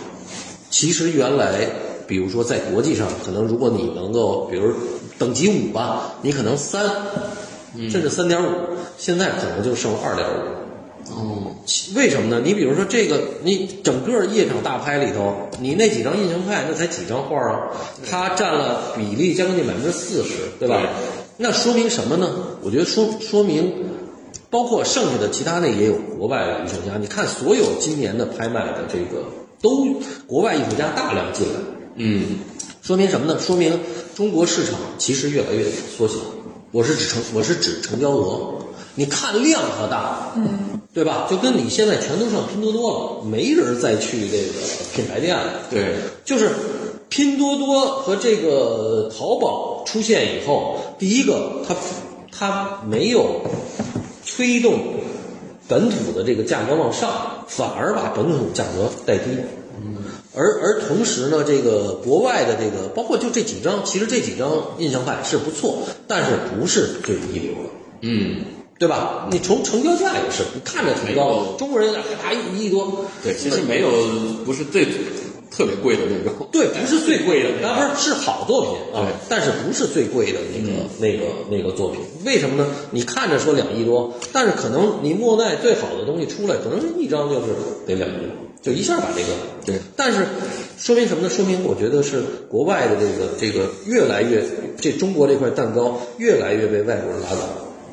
Speaker 1: 其实原来，比如说在国际上，可能如果你能够，比如等级五吧，你可能三，甚至三点五，现在可能就剩二点五。
Speaker 2: 哦，
Speaker 1: 为什么呢？你比如说这个，你整个夜场大拍里头，你那几张印象派那才几张画啊，它占了比例将近百分之四十，对吧？
Speaker 2: 对
Speaker 1: 那说明什么呢？我觉得说说明，包括剩下的其他那也有国外的艺术家。你看所有今年的拍卖的这个，都国外艺术家大量进来，
Speaker 2: 嗯，
Speaker 1: 说明什么呢？说明中国市场其实越来越缩小。我是指成我是指成交额，你看量可大，嗯，对吧？就跟你现在全都上拼多多了，没人再去这个品牌店了。
Speaker 2: 对，
Speaker 1: 就是拼多多和这个淘宝出现以后，第一个它它没有推动本土的这个价格往上，反而把本土价格带低。而而同时呢，这个国外的这个，包括就这几张，其实这几张印象派是不错，但是不是最一流的。
Speaker 2: 嗯，
Speaker 1: 对吧？你从成交价也是，你看着挺高的，中国人还一亿多，
Speaker 2: 对，其实没有不是最特别贵的那种。
Speaker 1: 对，不是最贵的，[LAUGHS] 那不是是好作品啊
Speaker 2: 对，
Speaker 1: 但是不是最贵的那个、那个那个作品？为什么呢？你看着说两亿多，但是可能你莫奈最好的东西出来，可能一张就是得两亿，就一下把这个
Speaker 2: 对。
Speaker 1: 但是说明什么呢？说明我觉得是国外的这个这个越来越，这中国这块蛋糕越来越被外国人拉倒。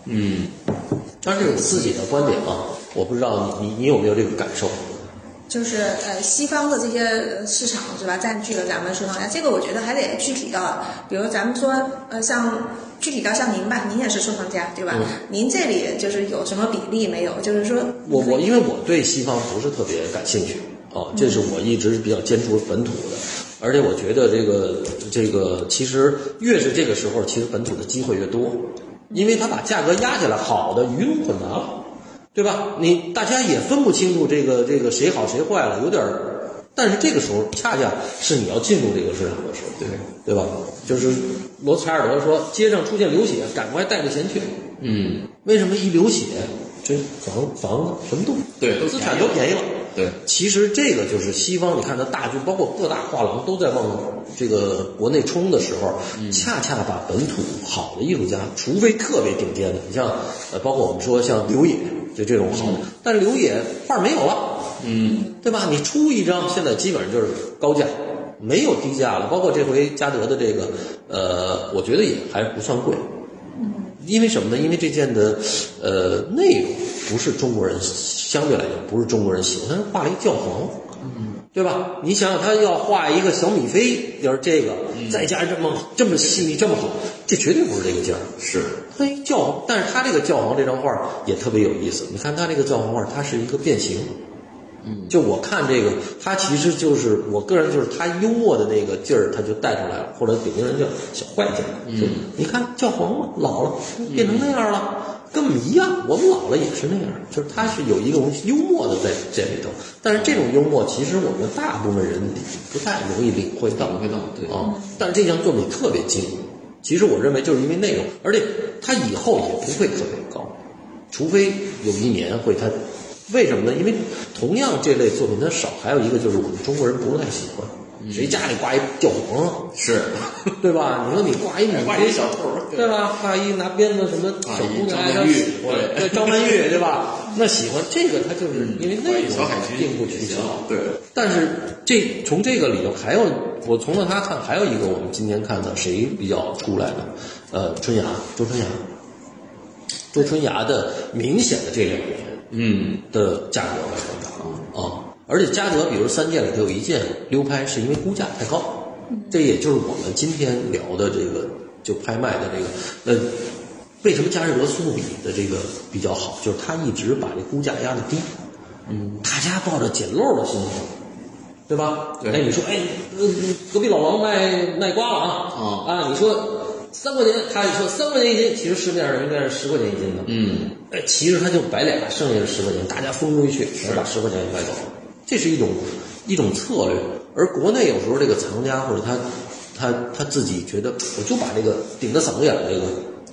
Speaker 2: 嗯，
Speaker 1: 当然这是我自己的观点啊，我不知道你你你有没有这个感受？
Speaker 3: 就是呃西方的这些呃市场是吧，占据了咱们收藏家，这个我觉得还得具体到，比如咱们说呃像具体到像您吧，您也是收藏家对吧？您这里就是有什么比例没有？就是说
Speaker 1: 我我因为我对西方不是特别感兴趣啊，这是我一直比较坚持本土的，而且我觉得这个这个其实越是这个时候，其实本土的机会越多，因为他把价格压下来，好的鱼龙混杂了，对吧？你大家也分不清楚这个这个谁好谁坏了，有点儿。但是这个时候恰恰是你要进入这个市场的时候，
Speaker 2: 对
Speaker 1: 对吧？就是罗采尔德说，街上出现流血，赶快带着钱去。
Speaker 2: 嗯，
Speaker 1: 为什么一流血，这房房子什么都
Speaker 2: 对
Speaker 1: 资产都便宜了。
Speaker 2: 对，
Speaker 1: 其实这个就是西方，你看它大军，包括各大画廊都在往这个国内冲的时候，恰恰把本土好的艺术家，除非特别顶尖的，你像呃，包括我们说像刘野，就这种好的，但是刘野画没有了，
Speaker 2: 嗯，
Speaker 1: 对吧？你出一张，现在基本上就是高价，没有低价了。包括这回嘉德的这个，呃，我觉得也还不算贵。因为什么呢？因为这件的，呃，内容不是中国人相对来讲不是中国人喜欢，他画了一教皇，对吧？你想想，他要画一个小米菲，要是这个，再加上这么这么细腻这么好，这绝对不是这个劲儿。
Speaker 2: 是，
Speaker 1: 嘿，教皇，但是他这个教皇这张画也特别有意思。你看他这个教皇画，它是一个变形。嗯，就我看这个，他其实就是我个人就是他幽默的那个劲儿，他就带出来了，或者北京人叫小坏劲儿。嗯，你看教皇嘛，老了变成那样了，跟我们一样，我们老了也是那样，就是他是有一种幽默的在这里头。但是这种幽默，其实我们大部分人不太容易领会到。
Speaker 2: 领会到对
Speaker 1: 啊，但是这项作品特别精。其实我认为就是因为内容，而且他以后也不会特别高，除非有一年会他。为什么呢？因为同样这类作品它少，还有一个就是我们中国人不太喜欢。谁家里挂一教皇啊？
Speaker 2: 是，[LAUGHS]
Speaker 1: 对吧？你说你挂一米
Speaker 2: 挂一小兔，
Speaker 1: 对吧？挂一拿鞭子什么小姑娘，
Speaker 2: 张曼玉
Speaker 1: 对对，张曼玉 [LAUGHS] 对吧？那喜欢这个，他就是因为内容
Speaker 2: 小海军
Speaker 1: 并不取巧。
Speaker 2: 对，
Speaker 1: 但是这从这个里头还有，我从了他看，还有一个我们今天看的谁比较出来呢？呃，春芽，周春芽，周春芽的明显的这两年，
Speaker 2: 嗯，
Speaker 1: 的价格在上涨啊。而且嘉德，比如三件里头有一件溜拍，是因为估价太高，这也就是我们今天聊的这个就拍卖的这个呃，为什么嘉士得苏富比的这个比较好，就是他一直把这估价压得低，嗯，大家抱着捡漏的心情，对吧？
Speaker 2: 对
Speaker 1: 哎，你说，哎，隔壁老王卖卖瓜了啊
Speaker 2: 啊
Speaker 1: 啊！你说三块钱，他说三块钱一斤，其实市面上应该是十块钱一斤的。
Speaker 2: 嗯，
Speaker 1: 哎，其实他就摆俩，剩下的十块钱，大家风中一去，全把十块钱给买走了。这是一种一种策略，而国内有时候这个藏家或者他他他自己觉得，我就把这个顶着嗓子眼儿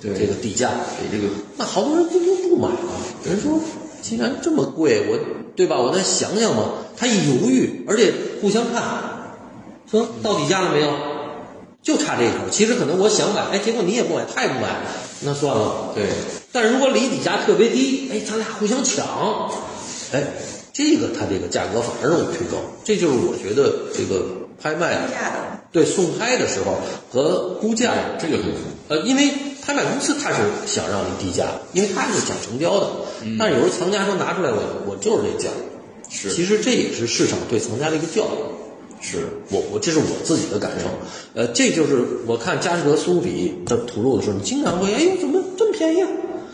Speaker 1: 这个这个底价，
Speaker 2: 给这个
Speaker 1: 那好多人就就不买了。人说，既然这么贵，我对吧？我再想想嘛。他一犹豫，而且互相看，说到底价了没有？就差这一口。其实可能我想买，哎，结果你也不买，他也不买，那算了。
Speaker 2: 对
Speaker 1: 但是如果离底价特别低，哎，咱俩互相抢，哎，这个它这个价格反而容易推高。这就是我觉得这个拍卖。对送拍的时候和估价
Speaker 2: 这个很
Speaker 1: 呃，因为拍卖公司他是想让你低价，因为他是讲成交的。但是有时候藏家说拿出来我我就是这价，
Speaker 2: 是
Speaker 1: 其实这也是市场对藏家的一个教育。
Speaker 2: 是
Speaker 1: 我我这是我自己的感受，呃，这就是我看佳士得苏富比的图录的时候，你经常会哎呦怎么这么便宜啊？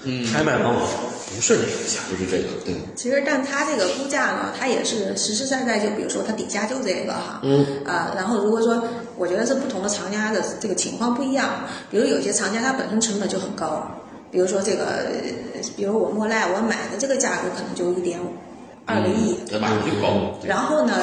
Speaker 1: 嗯，拍卖往往不是这个价，
Speaker 2: 不是这个对
Speaker 3: 其实，但它这个估价呢，它也是实实在在，就比如说它底价就这个哈，
Speaker 1: 嗯。
Speaker 3: 啊，然后如果说，我觉得是不同的藏家的这个情况不一样，比如有些藏家他本身成本就很高，比如说这个，呃比如我莫奈我买的这个价格可能就一点五二个亿，
Speaker 2: 那马上就高，
Speaker 3: 然后呢，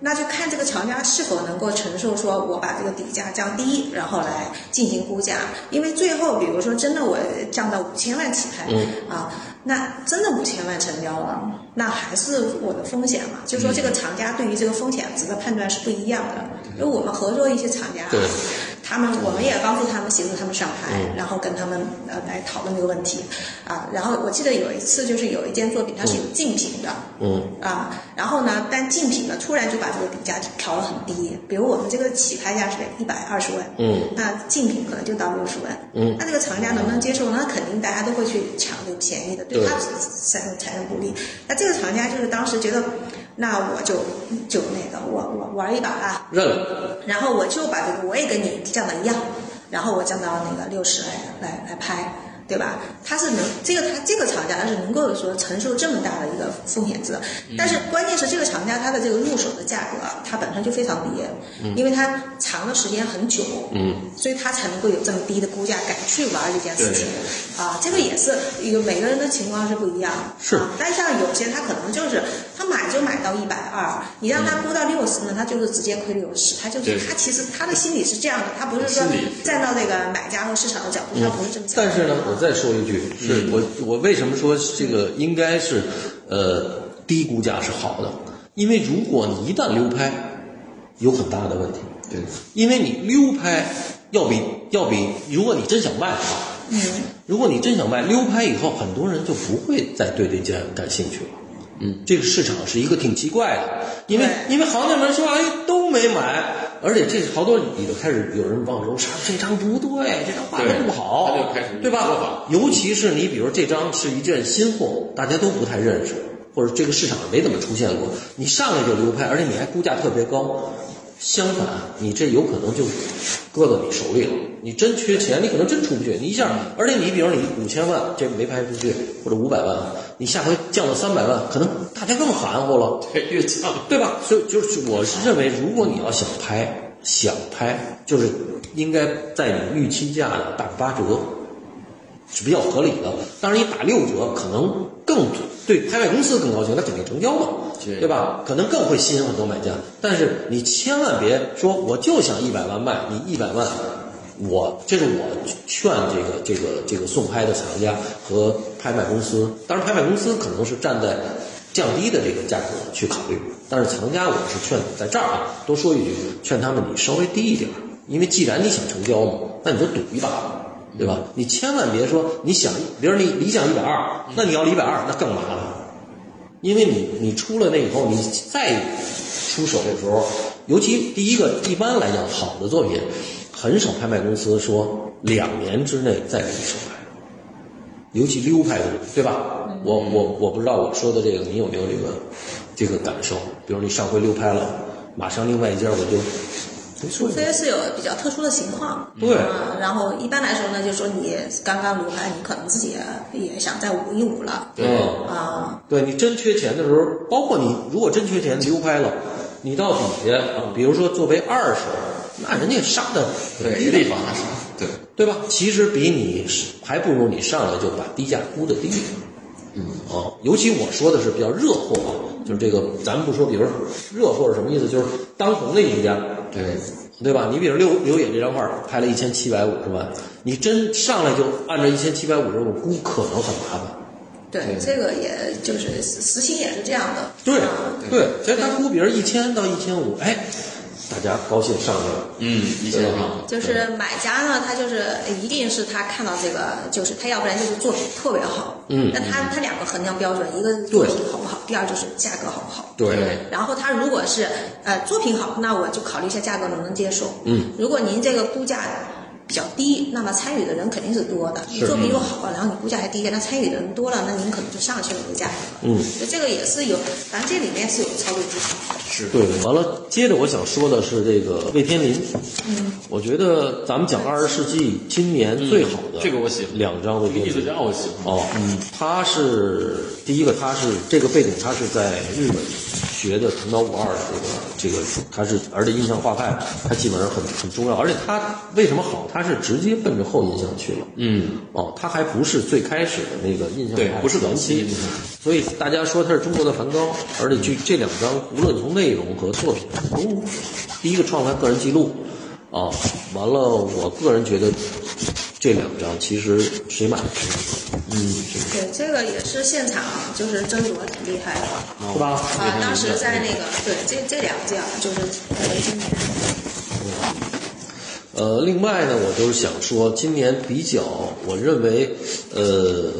Speaker 3: 那就看这个厂家是否能够承受，说我把这个底价降低，然后来进行估价。因为最后，比如说真的我降到五千万起拍，
Speaker 1: 嗯。
Speaker 3: 啊，那真的五千万成交了，那还是我的风险嘛？就说这个厂家对于这个风险值的判断是不一样的。因为我们合作一些厂家
Speaker 1: 对，
Speaker 3: 他们我们也帮助他们协助他们上台，
Speaker 1: 嗯
Speaker 3: 然后跟他们呃来讨论这个问题啊。然后我记得有一次就是有一件作品它是有竞品的，
Speaker 1: 嗯
Speaker 3: 啊，然后呢，但竞品呢突然就把这个底价调了很低，比如我们这个起拍价是一百二十万，
Speaker 1: 嗯
Speaker 3: 那竞品可能就到六十万，
Speaker 1: 嗯
Speaker 3: 那这个厂家能不能接受？那肯定大家都会去抢这个便宜的，对
Speaker 1: 对
Speaker 3: 他产生产生不利。那这个厂家就是当时觉得，那我就就那个我我玩一把啊，
Speaker 1: 认了，
Speaker 3: 然后我就把这个我也跟你降到一样，然后我降到那个六十来来来拍，对吧？他是能这个他这个厂家他是能够说承受这么大的一个风险值的，但是关键是这个厂家它的这个入手的价格它本身就非常低，因为它藏的时间很久，
Speaker 1: 嗯，
Speaker 3: 所以他才能够有这么低的估价敢去玩这件事情啊，这个也是有每个人的情况是不一样，
Speaker 1: 是。
Speaker 3: 啊，但像有些他可能就是他买就买到一百二，你让他估到六十呢，他就是直接亏六十，他就是他其实他的心理是这样的，他不是说站到这个买家和市场的角度，他不是这么想的。
Speaker 1: 但是呢，我再说一句，是我我为什么说这个应该是呃低估价是好的？因为如果你一旦溜拍，有很大的问题。
Speaker 2: 对
Speaker 1: 因为你溜拍要比要比，如果你真想卖的话，
Speaker 3: 嗯，
Speaker 1: 如果你真想卖，溜拍以后，很多人就不会再对这件感兴趣了。嗯，这个市场是一个挺奇怪的，因为因为行家们说哎都没买，而且这好多你就开始有人往说这张不对，这张画的不好，
Speaker 2: 对他就开始
Speaker 1: 对吧？尤其是你比如这张是一件新货，大家都不太认识，或者这个市场上没怎么出现过，你上来就流拍，而且你还估价特别高，相反，你这有可能就搁到你手里了。你真缺钱，你可能真出不去。你一下，而且你比如你五千万这没拍出去，或者五百万，你下回降到三百万，可能大家更含糊了。
Speaker 2: 对越降
Speaker 1: 对吧？所以就是我是认为，如果你要想拍，想拍，就是应该在你预期价的打个八折，是比较合理的。当然，你打六折可能更对拍卖公司更高兴，那肯定成交嘛，
Speaker 2: 对
Speaker 1: 对吧？可能更会吸引很多买家。但是你千万别说我就想一百万卖，你一百万。我这是我劝这个这个这个送拍的厂家和拍卖公司，当然拍卖公司可能是站在降低的这个价格去考虑，但是藏家我是劝在这儿啊，多说一句，劝他们你稍微低一点，因为既然你想成交嘛，那你就赌一把，对吧？你千万别说你想，比如你理想一百二，那你要一百二，那更麻烦，因为你你出了那以后，你再出手的时候，尤其第一个，一般来讲，好的作品，很少拍卖公司说两年之内再给你收拍，尤其溜拍的，对吧？我我我不知道我说的这个你有没有这个这个感受？比如你上回溜拍了，马上另外一家我就
Speaker 3: 除非是有比较特殊的情况，
Speaker 1: 对。
Speaker 3: 啊，然后一般来说呢，就是说你刚刚流拍，你可能自己也想再捂一捂了，
Speaker 2: 对。
Speaker 1: 嗯
Speaker 3: 啊，
Speaker 1: 对你真缺钱的时候，包括你如果真缺钱溜拍了，你到底下，比如说作为二手，那人家杀的
Speaker 2: 对，立马是，对，
Speaker 1: 对吧？其实比你还不如你上来就把低价估的低。嗯，哦，尤其我说的是比较热货啊，就是这个，咱们不说，比如热货是什么意思？就是当红的艺术家，
Speaker 2: 对，
Speaker 1: 对吧？你比如刘刘野这张画拍了一千七百五十万，你真上来就按照一千七百五十万估，可能很麻烦。
Speaker 3: 对，这个也就是实情也是这样的。
Speaker 1: 对
Speaker 3: 啊
Speaker 1: 对，所以他估比如一千到一千五，哎，大家高兴上去了。
Speaker 2: 嗯，一千上，
Speaker 3: 就是买家呢，他就是一定是他看到这个，就是他要不然就是作品特别好，
Speaker 1: 嗯
Speaker 3: 那他他两个衡量标准，一个作品好不好，第二就是价格好不好。
Speaker 1: 对。
Speaker 3: 然后他如果是呃作品好，那我就考虑一下价格能不能接受。
Speaker 1: 嗯，
Speaker 3: 如果您这个估价比较低，那么参与的人肯定是多的。你作品又好，然后你估价还低，那参与的人多了，那您可能就上去了这个价格。
Speaker 1: 嗯，
Speaker 3: 所以这个也是有，反正这里面是有操作技巧。
Speaker 2: 是
Speaker 1: 对，完了，接着我想说的是这个魏天林。嗯，我觉得咱们讲二十世纪今年最好的、
Speaker 2: 这个我喜欢
Speaker 1: 两张魏天林。
Speaker 2: 艺术家，我喜欢。
Speaker 1: 哦，嗯，他是第一个，他是这个背景，他是在日本学的藤岛五二的这个这个，他是而且印象画派，他基本上很很重要，而且他为什么好？他是直接奔着后印象去了。
Speaker 2: 嗯，
Speaker 1: 哦，他还不是最开始的那个印象派
Speaker 2: 对不是
Speaker 1: 前期。
Speaker 2: 早期，
Speaker 1: 所以大家说他是中国的梵高，而且这这两张无论从内容和作品都，第一个创他个人记录，啊，完了，我个人觉得这两张其实谁买谁买，嗯，
Speaker 3: 对，这个也是现场就是争夺挺厉害的。
Speaker 1: 是吧？
Speaker 3: 啊，当时在那个对这这两件就是呃今年
Speaker 1: 呃，另外呢，我就是想说，今年比较，我认为，呃，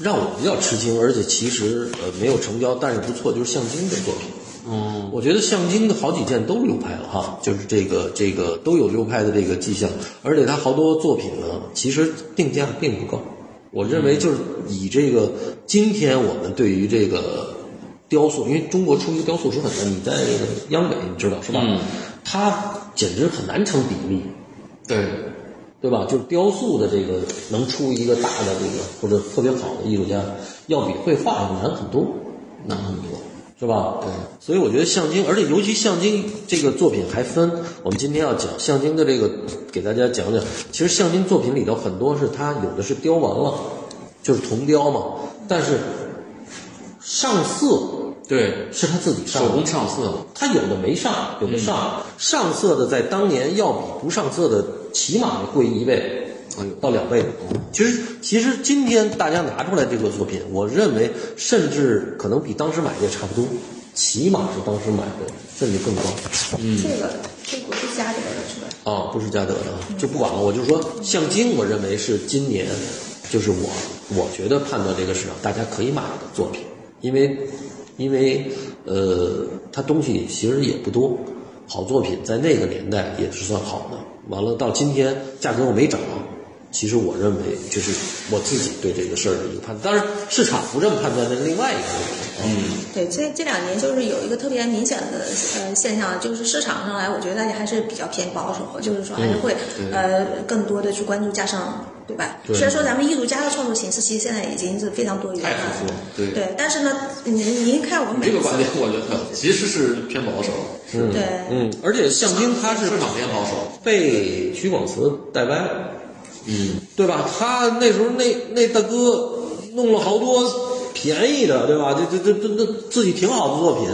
Speaker 1: 让我比较吃惊，而且其实呃没有成交，但是不错，就是向京的作品。嗯，我觉得向京的好几件都流拍了哈，就是这个这个都有流拍的这个迹象，而且他好多作品呢，其实定价并不高。我认为就是以这个今天我们对于这个雕塑，因为中国出一个雕塑师很难，你在那个央美你知道是吧？
Speaker 2: 嗯
Speaker 1: 它简直很难成比例。
Speaker 2: 对，
Speaker 1: 对吧？就是雕塑的这个能出一个大的这个或者特别好的艺术家，要比绘画要难很多，
Speaker 2: 难很多。
Speaker 1: 是吧？
Speaker 2: 对。
Speaker 1: 所以我觉得向京，而且尤其向京这个作品还分，我们今天要讲向京的这个，给大家讲讲。其实向京作品里头很多是它有的是雕完了，就是铜雕嘛，但是上色
Speaker 2: 对，
Speaker 1: 是他自己上的
Speaker 2: 手工。上色，
Speaker 1: 他有的没上，有的上，上色的在当年要比不上色的起码贵一倍
Speaker 2: 哎呦，
Speaker 1: 到两倍。其实，其实今天大家拿出来这个作品，我认为甚至可能比当时买的也差不多，起码是当时买的，甚至更高。
Speaker 3: 这个这不是嘉德的是吧？
Speaker 1: 啊，不是嘉德的，啊，就不管了。我就说向京，我认为是今年，就是我我觉得判断这个市场大家可以买的作品，因为因为呃，它东西其实也不多，好作品在那个年代也是算好的。完了到今天价格又没涨，其实我认为就是我自己对这个事儿的一个判断。当然市场不这么判断，那是另外一个问题。嗯，
Speaker 3: 对，这这两年就是有一个特别明显的呃现象，就是市场上来，我觉得大家还是比较偏保守，就是说还是会、呃更多的去关注加上，对吧？
Speaker 1: 对
Speaker 3: 虽然说咱们艺术家的创作形式其实现在已经是非常多元
Speaker 2: 太
Speaker 3: 了
Speaker 2: 对
Speaker 3: 对，但是呢，您您看我们
Speaker 2: 这个观点我觉得其实是偏保守，
Speaker 1: 嗯
Speaker 3: 对
Speaker 1: 嗯，而且向京他是
Speaker 2: 市场偏保守。
Speaker 1: 被徐广慈带歪了。
Speaker 2: 嗯，
Speaker 1: 对吧？他那时候那那大哥弄了好多便宜的，对吧？这这这这这自己挺好的作品，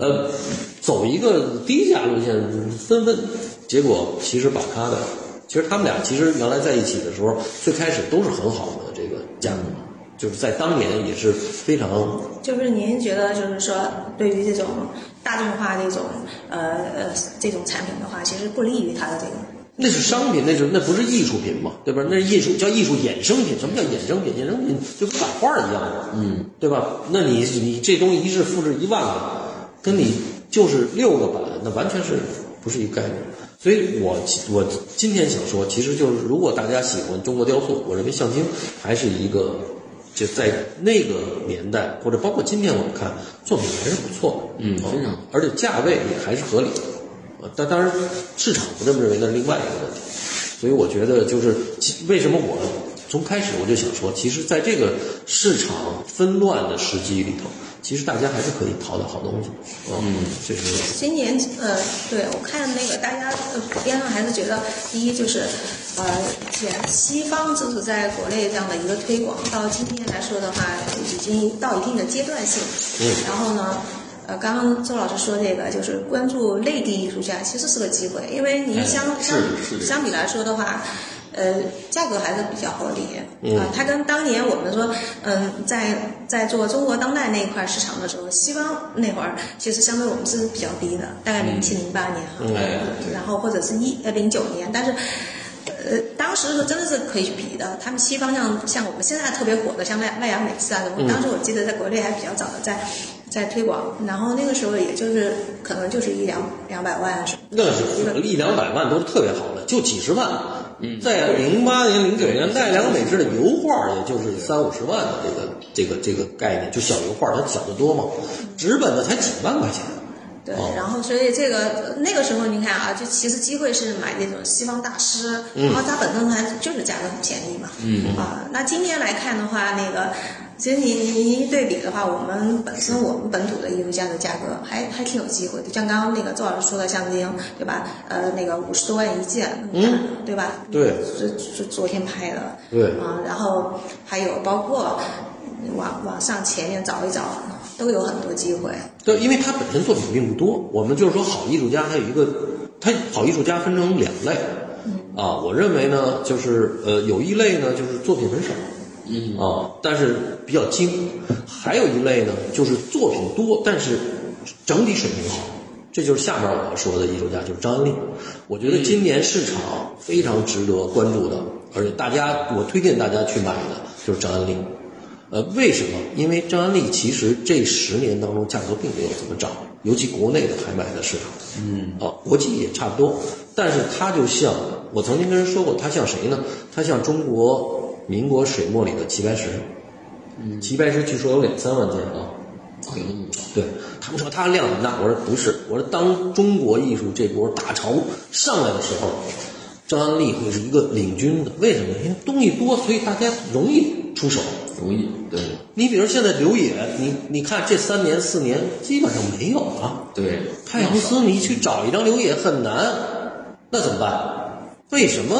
Speaker 1: 呃，走一个低价路线，纷纷，结果其实把他的，其实他们俩其实原来在一起的时候，最开始都是很好的这个家庭，就是在当年也是非常
Speaker 3: 就是您觉得，就是说，对于这种大众化这种呃呃这种产品的话，其实不利于它的这个。
Speaker 1: 那是商品，那是那不是艺术品嘛，对吧？那是艺术叫艺术衍生品。什么叫衍生品？衍生品就跟版画一样的，嗯，对吧？那你你这东西一是复制一万个，跟你就是六个版，那完全是不是一个概念。所以我我今天想说，其实就是如果大家喜欢中国雕塑，我认为象京还是一个就在那个年代或者包括今天我们看作品还是不错的，
Speaker 2: 嗯非常
Speaker 1: 而且价位也还是合理的。啊，但当然市场不这么认为，那是另外一个问题。所以我觉得就是为什么我从开始我就想说，其实在这个市场纷乱的时机里头，其实大家还是可以淘到好东西。嗯，这是
Speaker 3: 今年呃，对我看那个大家呃普遍上还是觉得，第一就是呃，前西方就是在国内这样的一个推广，到今天来说的话，已经到一定的阶段性。
Speaker 1: 嗯
Speaker 3: 然后呢？呃，刚刚周老师说这个就是关注内地艺术家，其实是个机会，因为您相相相比来说的话，呃，价格还是比较合理。
Speaker 1: 嗯
Speaker 3: 啊，它跟当年我们说，嗯，在在做中国当代那一块市场的时候，西方那会儿其实相对我们是比较低的，大概零七零八年哈，然后或者是一呃零九年，但是。呃，当时是真的是可以去比的。他们西方像像我们现在特别火的，像麦麦雅美式啊什么，当时我记得在国内还比较早的在在推广，然后那个时候也就是可能就是一两两百万什么
Speaker 1: 那
Speaker 3: 的
Speaker 1: 是一两百万都是特别好的，就几十万。嗯，在零八年、零九年，奈良美智的油画也就是三五十万的这个这个这个概念，就小油画，它小得多嘛，纸本的才几万块钱。
Speaker 3: 对
Speaker 1: 哦，
Speaker 3: 然后所以这个呃那个时候你看啊，就其实机会是买那种西方大师，然后它本身还就是价格很便宜嘛。嗯。啊，那今天来看的话，那个其实你你你一对比的话，我们本身我们本土的艺术家的价格还还挺有机会的，像刚刚那个周老师说的相机，对吧？呃，那个五十多万一件，嗯，对吧？
Speaker 1: 对
Speaker 3: 是是昨天拍的。
Speaker 1: 对
Speaker 3: 啊，然后还有包括网网上前面找一找，都有很多机会。
Speaker 1: 对，因为他本身作品并不多，我们就是说好艺术家，他有一个，他好艺术家分成两类，啊，我认为呢，就是呃，有一类呢就是作品很少，嗯啊，但是比较精，还有一类呢就是作品多，但是整体水平好，这就是下面我要说的艺术家，就是张安利。我觉得今年市场非常值得关注的，而且大家我推荐大家去买的就是张安利。呃，为什么？因为张安利其实这十年当中价格并没有怎么涨，尤其国内的拍卖的市场，嗯，啊，国际也差不多。但是它就像我曾经跟人说过，它像谁呢？它像中国民国水墨里的齐白石，嗯，齐白石据说有两三万件啊，对他们说他量很大，我说不是，我说当中国艺术这波大潮上来的时候，张安丽会是一个领军的。为什么？因为东西多，所以大家容易出手。
Speaker 2: 容易，对
Speaker 1: 你比如现在刘野，你你看这三年四年基本上没有了。
Speaker 2: 对，
Speaker 1: 太阳司你去找一张刘野很难，那怎么办？为什么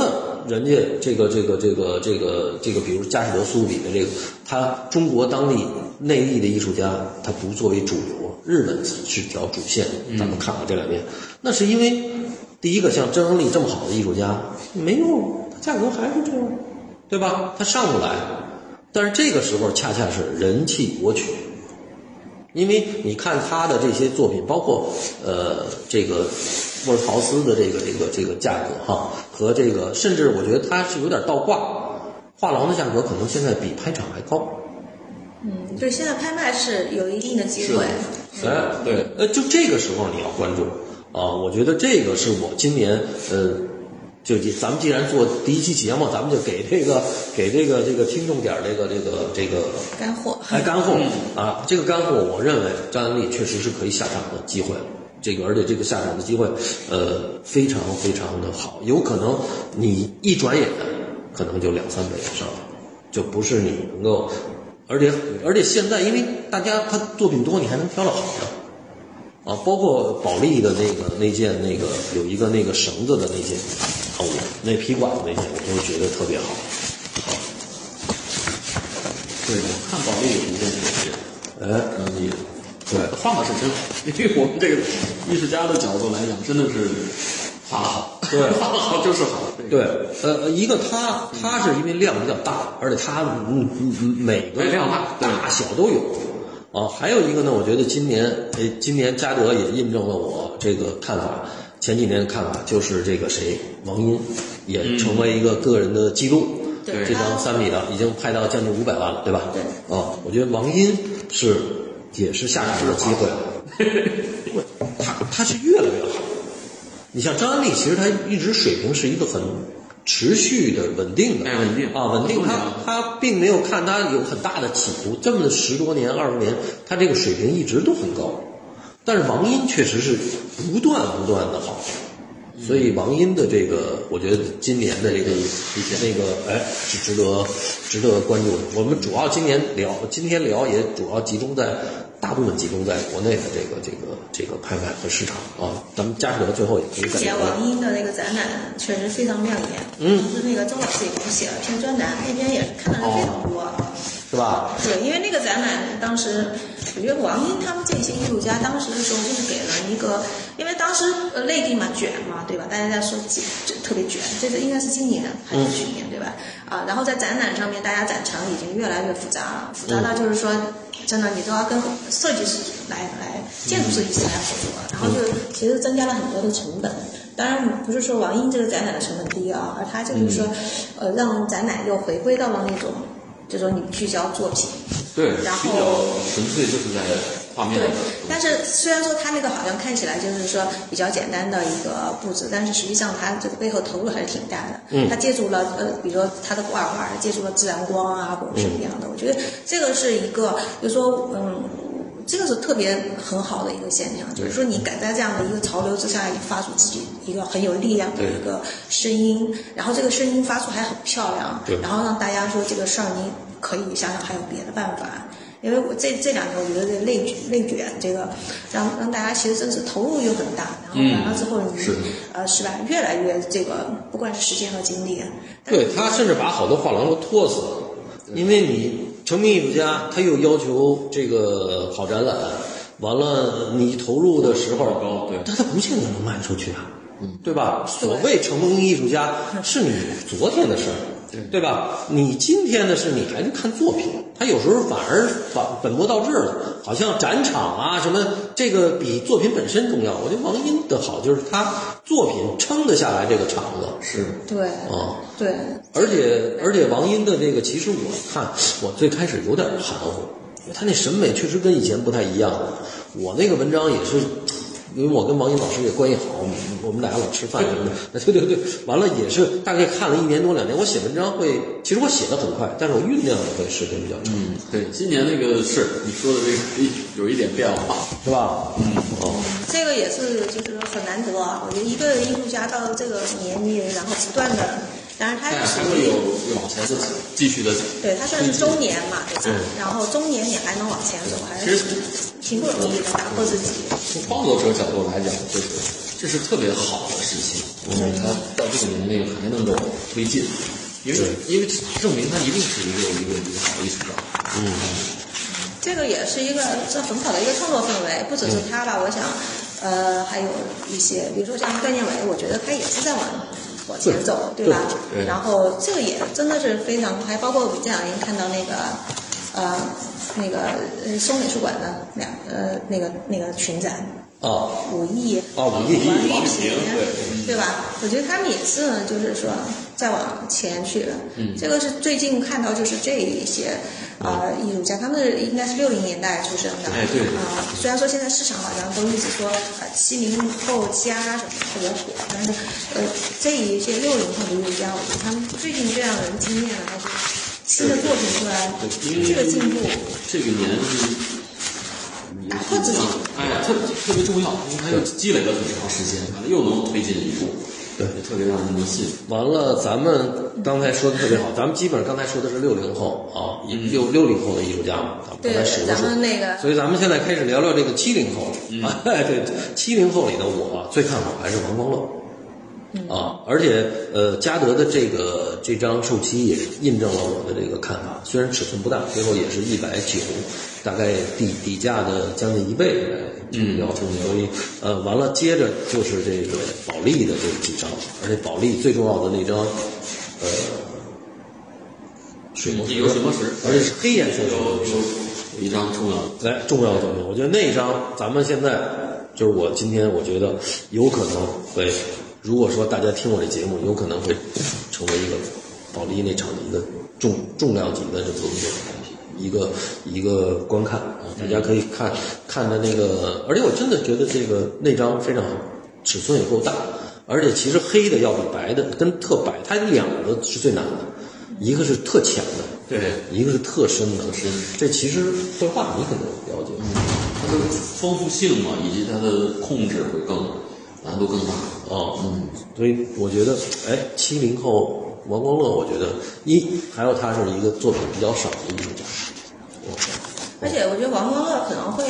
Speaker 1: 人家这个这个这个这个这个，比如佳士得苏比的这个，他中国当地内地的艺术家，他不作为主流，日本是条主线。咱们看看这两年，那是因为第一个像张安利这么好的艺术家没用，他价格还是这样，对吧？他上不来。但是这个时候恰恰是人气国曲，因为你看他的这些作品，包括呃这个莫尔陶斯的这个这个这个价格哈，和这个甚至我觉得他是有点倒挂，画廊的价格可能现在比拍场还高。
Speaker 3: 嗯，对，现在拍卖是有一定的机会。
Speaker 1: 哎，对，呃，就这个时候你要关注啊，我觉得这个是我今年呃。就咱们既然做第一期节目，咱们就给这个给这个这个听众点儿这个这个这个
Speaker 3: 干货。
Speaker 1: 哎，干货啊，这个干货，我认为张安利确实是可以下场的机会，这个而且这个下场的机会，呃，非常非常的好，有可能你一转眼，可能就两三倍以上，就不是你能够，而且而且现在因为大家他作品多，你还能挑到好的。啊，包括保利的那个那件那个有一个那个绳子的那件，啊，我那皮管子那件，我都觉得特别好。
Speaker 2: 对，我看保利有一件也是，
Speaker 1: 哎，
Speaker 2: 张安利，对，画的是真好，因为我们这个艺术家的角度来讲，真的是画的好，[LAUGHS]
Speaker 1: 对
Speaker 2: 画的好就是好，
Speaker 1: 对，呃，一个它它是因为量比较大，而且它嗯嗯嗯每个
Speaker 2: 哎量大对
Speaker 1: 大小都有。啊，还有一个呢，我觉得今年，诶，今年嘉德也印证了我这个看法，前几年的看法，就是这个谁，王音也成为一个个人的记录。
Speaker 3: 对
Speaker 1: 这张三米的已经拍到将近五百万了，对吧？
Speaker 3: 对。
Speaker 1: 啊，我觉得王音是也是下场的机会，[LAUGHS] 他他是越来越好。你像张安丽，其实他一直水平是一个很持续的、稳定的，
Speaker 2: 哎稳定
Speaker 1: 啊，稳定。他他并没有看他有很大的起伏，这么十多年、二十年，他这个水平一直都很高。但是王音确实是不断不断的好，所以王音的这个，我觉得今年的这个那个，哎，是值得值得关注的。我们主要今年聊，今天聊也主要集中在大部分集中在国内的这个这个这个拍卖和市场啊。咱们嘉德最后也可以
Speaker 3: 之前
Speaker 1: 再聊聊。
Speaker 3: 王英的那个展览确实非常亮眼，嗯，是那个周老师也给我们写了篇专栏，那篇也是看的人非常多。
Speaker 1: 是吧？
Speaker 3: 对，因为那个展览当时，我觉得王英他们这些艺术家当时的时候就是给了一个，因为当时呃内地嘛卷嘛，对吧？大家在说卷，就特别卷，这个应该是今年还是去年，对吧？啊，然后在展览上面，大家展陈已经越来越复杂了，复杂到就是说，真的你都要跟设计师来来建筑设计师来合作，然后就其实增加了很多的成本。当然不是说王英这个展览的成本低啊，而他就是说，呃，让展览又回归到了那种。就说你聚焦作品，
Speaker 2: 对，
Speaker 3: 然后
Speaker 2: 纯粹就是在画面
Speaker 3: 对
Speaker 2: 的。，
Speaker 3: 但是虽然说它那个好像看起来就是说比较简单的一个布置，但是实际上它这个背后投入还是挺大的。嗯，它借助了呃，比如说它的挂画，借助了自然光啊，或者什么样的，我觉得这个是一个，就是说嗯。这个是特别很好的一个现象，就是说你敢在这样的一个潮流之下发出自己一个很有力量的一个声音，然后这个声音发出还很漂亮，
Speaker 1: 对
Speaker 3: 然后让大家说这个事儿你可以想想还有别的办法。因为我这这两年我觉得这内卷内卷这个让让大家其实真是投入又很大，然后完了之后你、
Speaker 2: 是。
Speaker 3: 呃是吧？越来越这个不管是时间和精力，
Speaker 1: 对他甚至把好多画廊都拖死了，因为你成名艺术家，他又要求这个好展览，完了你投入的时候
Speaker 2: 高对
Speaker 1: 但他不见得能卖出去啊，对吧？所谓成名艺术家是你昨天的事儿。对吧？你今天的是，你还是看作品。他有时候反而反本末倒置了，好像展场啊什么，这个比作品本身重要。我觉得王音的好就是他作品撑得下来这个场子，
Speaker 2: 是
Speaker 3: 对
Speaker 1: 啊
Speaker 3: 对，
Speaker 1: 而且而且王音的这个，其实我看我最开始有点含糊，因为他那审美确实跟以前不太一样。我那个文章也是，因为我跟王英老师也关系好，我们我们俩老吃饭什么的。对对对，完了也是大概看了一年多两年。我写文章会，其实我写的很快，但是我酝酿的会时间比较长，
Speaker 2: 嗯，对，今年那个是你说的这个有一点变化，
Speaker 1: 是吧？嗯哦，
Speaker 3: 这个也是就是很难得啊。我觉得一个艺术家到这个年龄，然后不断的，当然他
Speaker 2: 但
Speaker 3: 是属于
Speaker 2: 还会有往前的继续的。
Speaker 3: 对他算是中年嘛，对吧？然后中年你还能往前走，还是挺不容易的，打破自己。
Speaker 2: 从创作者角度来讲，就是这是特别好的事情。就是他到这个年龄还能够推进，因为因为证明他一定是一个一个一个好艺术家。
Speaker 3: 嗯这个也是一个这很好的一个创作氛围，不只是他吧，我想，呃，还有一些，比如说像段建伟，我觉得他也是在往往前走，对吧？
Speaker 2: 对
Speaker 3: 然后这个也真的是非常，还包括我们这两天看到那个，呃，那个呃松美术馆的两呃那个那个群展，
Speaker 1: 啊
Speaker 3: 武艺
Speaker 1: 啊武艺
Speaker 3: 王玉平
Speaker 2: 对，
Speaker 3: 对吧？我觉得他们也是，就是说再往前去。嗯，这个是最近看到就是这一些啊、呃艺术家，他们应该是六零年代出生的。
Speaker 2: 哎对
Speaker 3: 啊、虽然说现在市场好像都一直说呃七零后加什么特别火，但是呃这一些六零后的艺术家，我觉得他们最近最让人惊艳的还是新的作品出来，这个进步。
Speaker 2: 这个年纪。
Speaker 3: 打破自己
Speaker 2: 哎，特特别重要，因为他又积累了很长时间，完了又能推进一步，
Speaker 1: 对
Speaker 2: 特别让人能信。
Speaker 1: 完了，咱们刚才说的特别好，咱们基本上刚才说的是六零后啊，六六零后的艺术家嘛，咱们刚才数了数。
Speaker 3: 们那个
Speaker 1: 所以咱们现在开始聊聊这个七零后。啊，[LAUGHS] 对，七零后里的我最看好还是王光乐。啊，而且呃，嘉德的这个这张寿漆也印证了我的这个看法，虽然尺寸不大，最后也是一百九，大概底底价的将近一倍来成交，所以呃，完了接着就是这个保利的这几张，而且保利最重要的那张呃水墨石，
Speaker 2: 水墨石，
Speaker 1: 而且是黑颜色的
Speaker 2: 一张重要的，
Speaker 1: 来重要的作品，我觉得那一张咱们现在就是我今天我觉得有可能会，如果说大家听我这节目，有可能会成为一个保利那场的一个重重量级的这么一个产品，一个一个观看啊，大家可以看看的那个，而且我真的觉得这个那张非常好，尺寸也够大，而且其实黑的要比白的跟特白，它两个是最难的，一个是特浅的。
Speaker 2: 对，
Speaker 1: 一个是特深的，
Speaker 2: 深
Speaker 1: 这其实绘画你可能了解，
Speaker 2: 它的丰富性嘛，以及它的控制会更难度更大。
Speaker 1: 哦，嗯，所以我觉得，哎，七零后王光乐，我觉得一还有他是一个作品比较少的艺术家，
Speaker 3: 而且我觉得王光乐可能会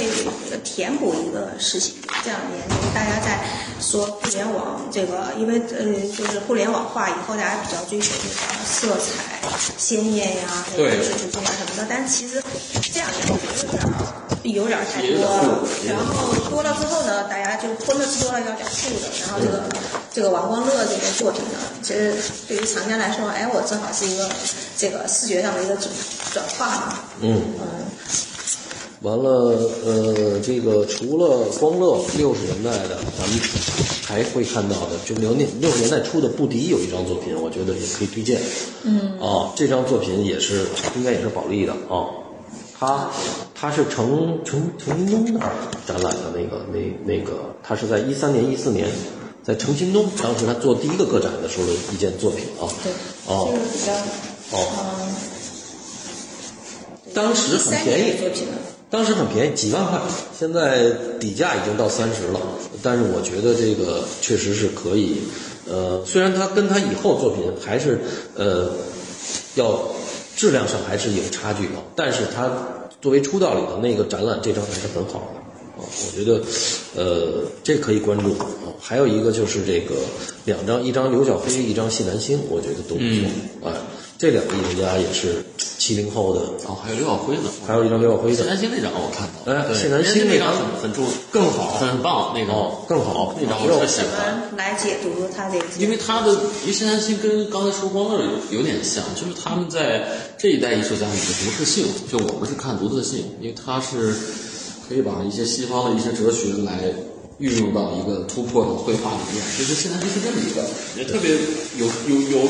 Speaker 3: 填补一个事情，这两年就是大家在说互联网这个，因为呃就是互联网化以后，大家比较追求这个色彩鲜艳呀，还有
Speaker 2: 对
Speaker 3: 艺术性啊什么的。但其实这两年我觉得有点儿有点儿太多了，然后多了之后呢，大家就荤的吃多了要讲素的，然后这个这个王光乐这个作品呢，其实对于藏家来说，哎，我正好是一个这个视觉上的一个转转化嘛，
Speaker 1: 嗯。
Speaker 3: 嗯。
Speaker 1: 完了，呃，这个除了光乐六十年代的，咱们还会看到的，就六年六十年代初的布迪有一张作品，我觉得也可以推荐。嗯。啊，这张作品也是应该也是保利的啊。他他是程程程新东那儿展览的那个那那个，他是在一三年一四年，在程新东当时他做第一个个展的时候的一件作品啊。
Speaker 3: 对，
Speaker 1: 哦
Speaker 3: 这个比较
Speaker 1: 哦，
Speaker 3: 嗯，
Speaker 1: 当时很便宜
Speaker 3: 作品。
Speaker 1: 当时很便宜，几万块，现在底价已经到三十了。但是我觉得这个确实是可以，呃，虽然他跟他以后作品还是呃要质量上还是有差距的，但是它作为出道里的那个展览，这张还是很好的。啊，我觉得，呃，这可以关注啊。还有一个就是这个两张，一张刘晓飞，一张谢南星，我觉得都不错。啊，这两个艺术家也是七零后的，
Speaker 2: 哦，还有刘晓辉呢，
Speaker 1: 还有一张刘晓辉的
Speaker 2: 谢。南星那张我看到
Speaker 1: 哎谢南星
Speaker 2: 那张很很重，
Speaker 1: 更好
Speaker 2: 很棒，那个
Speaker 1: 哦更好
Speaker 2: 那张我特喜欢。
Speaker 3: 来解读他这个？
Speaker 2: 因为他的，因为谢南星跟刚才说光乐有有点像，就是他们在这一代艺术家里的独特性，就我们是看独特性，因为他是可以把一些西方的一些哲学来运用到一个突破的绘画里面，就是谢南星是这么一个，也特别有有有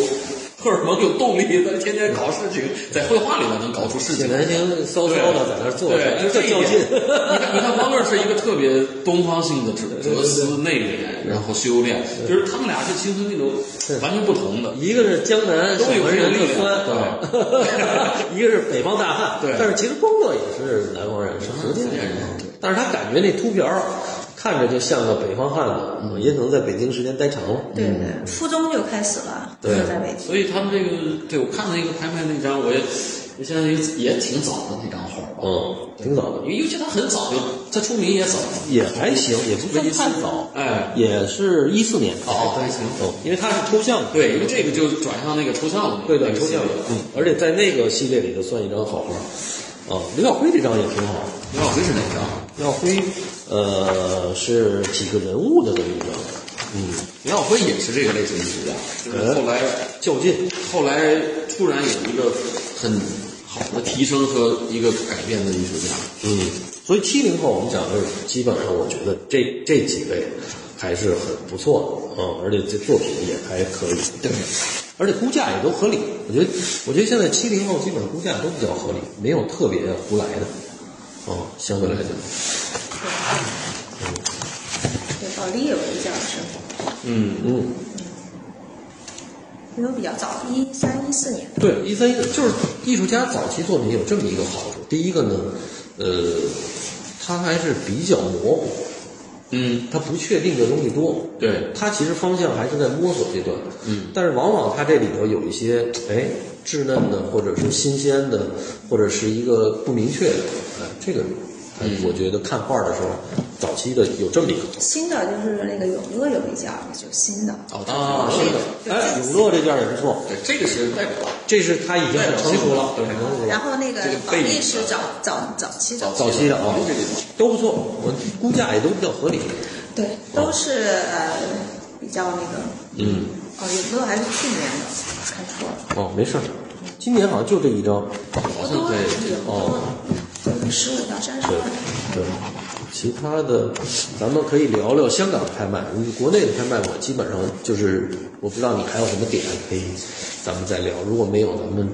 Speaker 2: 荷尔蒙、有动力，他天天搞事情，在绘画里面能搞出事情。
Speaker 1: 谢南星骚骚的在那儿坐着，
Speaker 2: 对，就
Speaker 1: 这较劲。
Speaker 2: 你看，你看，汪乐是一个特别东方性的哲 [LAUGHS] 哲思、内敛，然后修炼，就是他们俩是形成那种完全不同的。
Speaker 1: 一个是江南守门人的酸，
Speaker 2: 对
Speaker 1: 啊 [LAUGHS] 一个是北方大汉。
Speaker 2: 对
Speaker 1: 但是其实光乐也是南方人，是福建人。但是他感觉那秃瓢儿看着就像个北方汉子，嗯也可能在北京时间待长了。
Speaker 3: 对对，初中就开始了，
Speaker 1: 对
Speaker 3: 就在北京。
Speaker 2: 所以他们这个，对我看那个拍卖那张，我也我现在也也挺早的那张画吧，
Speaker 1: 嗯，挺早的
Speaker 2: 因，为尤其他很早就他出名也早，
Speaker 1: 也还行，也不算太早。
Speaker 2: 哎，
Speaker 1: 也是一四年
Speaker 2: 哦还行
Speaker 1: 哦，因为他是抽象的。
Speaker 2: 对，因为这个就转向那个抽象了，
Speaker 1: 对对，抽象了，嗯，而且在那个系列里头算一张好画。啊，刘晓辉这张也挺好。
Speaker 2: 刘晓辉是哪张？
Speaker 1: 刘晓辉，呃，是几个人物的这么一个，嗯，
Speaker 2: 刘晓辉也是这个类型艺术家，就是后来
Speaker 1: 较劲，
Speaker 2: 后来突然有一个很好的提升和一个改变的艺术家。
Speaker 1: 嗯，所以七零后我们讲的基本上，我觉得这这几位还是很不错的，嗯，而且这作品也还可以，对，而且估价也都合理。我觉得，我觉得现在七零后基本上估价都比较合理，没有特别胡来的，哦、相对来讲，
Speaker 3: 对，保利有一件是，
Speaker 2: 嗯，
Speaker 1: 嗯，
Speaker 3: 因为比较早，一三一四年。
Speaker 1: 对，一三一就是艺术家早期作品有这么一个好处，第一个呢，呃，他还是比较模糊，
Speaker 2: 嗯，
Speaker 1: 他不确定的东西多，
Speaker 2: 对，
Speaker 1: 他其实方向还是在摸索阶段，
Speaker 2: 嗯，
Speaker 1: 但是往往他这里头有一些哎稚嫩的，或者是新鲜的，或者是一个不明确的，哎，这个，哎，我觉得看画的时候，早期的有这么一个
Speaker 3: 新的就是那个永乐有一件，就新的。
Speaker 2: 哦，
Speaker 1: 啊，
Speaker 2: 是
Speaker 1: 是的，哎，永乐这件也不错，
Speaker 2: 对，这个是代表
Speaker 1: 这是他已经很成熟了，
Speaker 2: 对
Speaker 1: 很成熟了，
Speaker 3: 然后那个
Speaker 2: 这个
Speaker 3: 保利是早早早期的，
Speaker 1: 早期的啊都不错，我估价也都比较合理，
Speaker 3: 对，都是呃比较那个，
Speaker 1: 嗯，
Speaker 3: 哦，永乐还是去年的，看错了，
Speaker 1: 哦，没事儿，今年好像就这一张，
Speaker 3: 好像，
Speaker 2: 对
Speaker 3: 哦，十五到三十
Speaker 1: 对
Speaker 3: 万。
Speaker 1: 对，其他的咱们可以聊聊香港的拍卖。你国内的拍卖，我基本上就是我不知道你还有什么点可以，咱们再聊。如果没有，咱们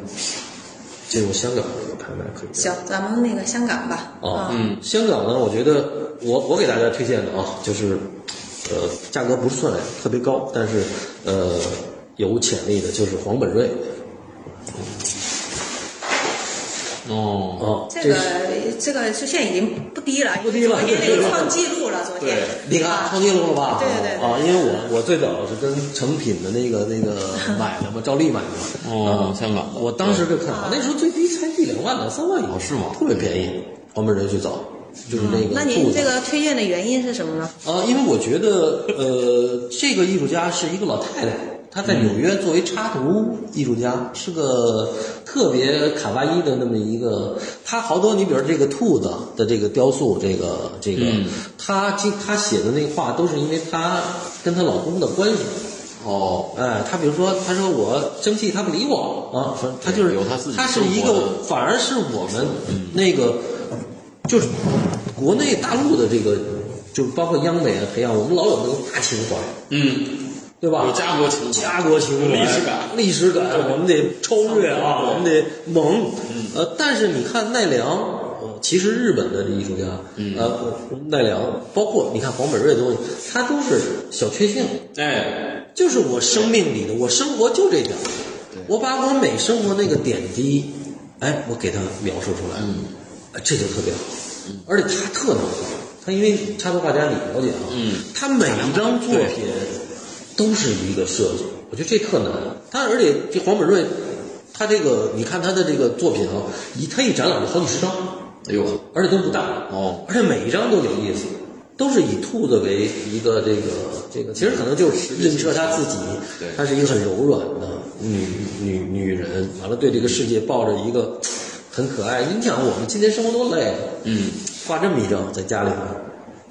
Speaker 1: 进入香港的这个拍卖可以。
Speaker 3: 行，咱们那个香港吧，
Speaker 1: 啊，
Speaker 2: 嗯
Speaker 1: 香港呢，我觉得我我给大家推荐的啊，就是呃价格不是算特别高，但是呃有潜力的，就是黄本瑞。
Speaker 2: 哦，
Speaker 1: 哦，
Speaker 3: 这个这个就现在已经不低了，
Speaker 1: 不低了
Speaker 3: 昨天那个创纪录了，昨天。
Speaker 1: 你看创纪录了吧？
Speaker 3: 对对对
Speaker 1: 啊，因为我我最早是跟成品的那个那个 [LAUGHS] 买的嘛，照例买的。
Speaker 2: 哦，香港的，
Speaker 1: 我当时就看，那时候最低才一两万呢，三万有，
Speaker 2: 哦是吗
Speaker 1: 特别便宜。黄本瑞最早就是那个
Speaker 3: 那您这个推荐的原因是什么呢？
Speaker 1: 啊，因为我觉得呃，这个艺术家是一个老太太，她在纽约作为插图艺术家，是个特别卡哇伊的那么一个。他好多，你比如这个兔子的这个雕塑，这个这个，他经他写的那个画都是因为他跟她老公的关系。
Speaker 2: 哦，
Speaker 1: 哎，他比如说，他说我生气，他不理我啊，反正她就是
Speaker 2: 有他自己
Speaker 1: 他是一个反而是我们那个，就是国内大陆的这个，就是包括央美啊培养，我们老有那个大情怀，
Speaker 2: 嗯，
Speaker 1: 对吧？
Speaker 2: 有家国情。怀
Speaker 1: 家国情怀，
Speaker 2: 历史感。
Speaker 1: 历史感，我们得超越啊，我们得猛。呃，但是你看奈良，呃其实日本的艺术家，呃，奈良，包括你看黄本瑞的东西，他都是小确幸。
Speaker 2: 哎，
Speaker 1: 就是我生命里的，我生活就这点儿，我把我每生活那个点滴，哎，我给他描述出来，嗯，这就特别好，而且他特能画，他因为插图画家你了解啊，
Speaker 2: 嗯，
Speaker 1: 他每一张作
Speaker 2: 对。
Speaker 1: 品都是一个设计，我觉得这特难，他而且这黄本瑞，他这个你看他的这个作品啊，一他一展览就好几十张，
Speaker 2: 哎呦，
Speaker 1: 而且都不大
Speaker 2: 哦，
Speaker 1: 而且每一张都有意思，都是以兔子为一个这个这个，其实可能就是映射他自己
Speaker 2: 对，
Speaker 1: 她是一个很柔软的女女女人，完了对这个世界抱着一个很可爱。你想我们今天生活多累啊，
Speaker 2: 嗯，
Speaker 1: 画这么一张在家里面，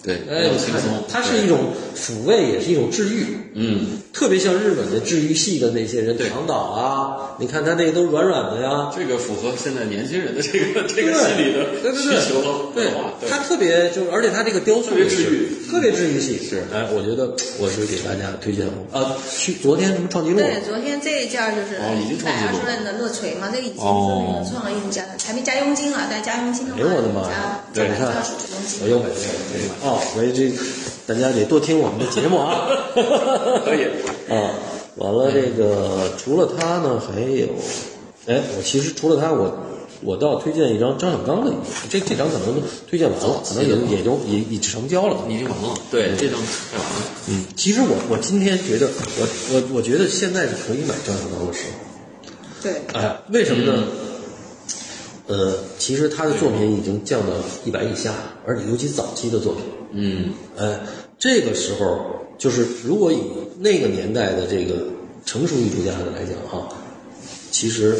Speaker 2: 对，
Speaker 1: 哎，你看
Speaker 2: 比较轻松，
Speaker 1: 它是一种抚慰，也是一种治愈。
Speaker 2: 嗯，
Speaker 1: 特别像日本的治愈系的那些人，
Speaker 2: 对
Speaker 1: 唐岛啊，你看他那个都软软的呀，
Speaker 2: 这个符合现在年轻人的这个这个心理的需
Speaker 1: 对对。对
Speaker 2: 求。
Speaker 1: 对他特别就是，而且他这个雕塑
Speaker 2: 特别
Speaker 1: 也是
Speaker 2: 治愈。
Speaker 1: 特别治愈系。
Speaker 2: 是。
Speaker 1: 哎，我觉得我是给大家推荐啊，去昨天什么创纪录？
Speaker 3: 对，昨天这一件就是
Speaker 2: 哦已经创纪录
Speaker 3: 百二十万的乐锤嘛，这个已经是
Speaker 2: 哦
Speaker 3: 那个创意艺术家的，还没加佣金啊，但加佣金的话，
Speaker 1: 哎呦我的妈呀！
Speaker 3: 加
Speaker 1: 你看。我又买这个哦，所以这大家得多听我们的节目啊。[LAUGHS] [LAUGHS]
Speaker 2: 可以
Speaker 1: 啊，完了这个除了他呢，还有，哎，我其实除了他，我我倒推荐一张张小刚的这这张可能推荐完了，可能也也就也已成交了。
Speaker 2: 已经完了，对，这张太完了，
Speaker 1: 嗯，其实我我今天觉得，我我我觉得现在是可以买张小刚的时候。
Speaker 3: 对，
Speaker 1: 哎，为什么呢？呃，其实他的作品已经降到一百以下，而且尤其早期的作品，
Speaker 2: 嗯，
Speaker 1: 哎，这个时候就是如果以那个年代的这个成熟艺术家的来讲哈，其实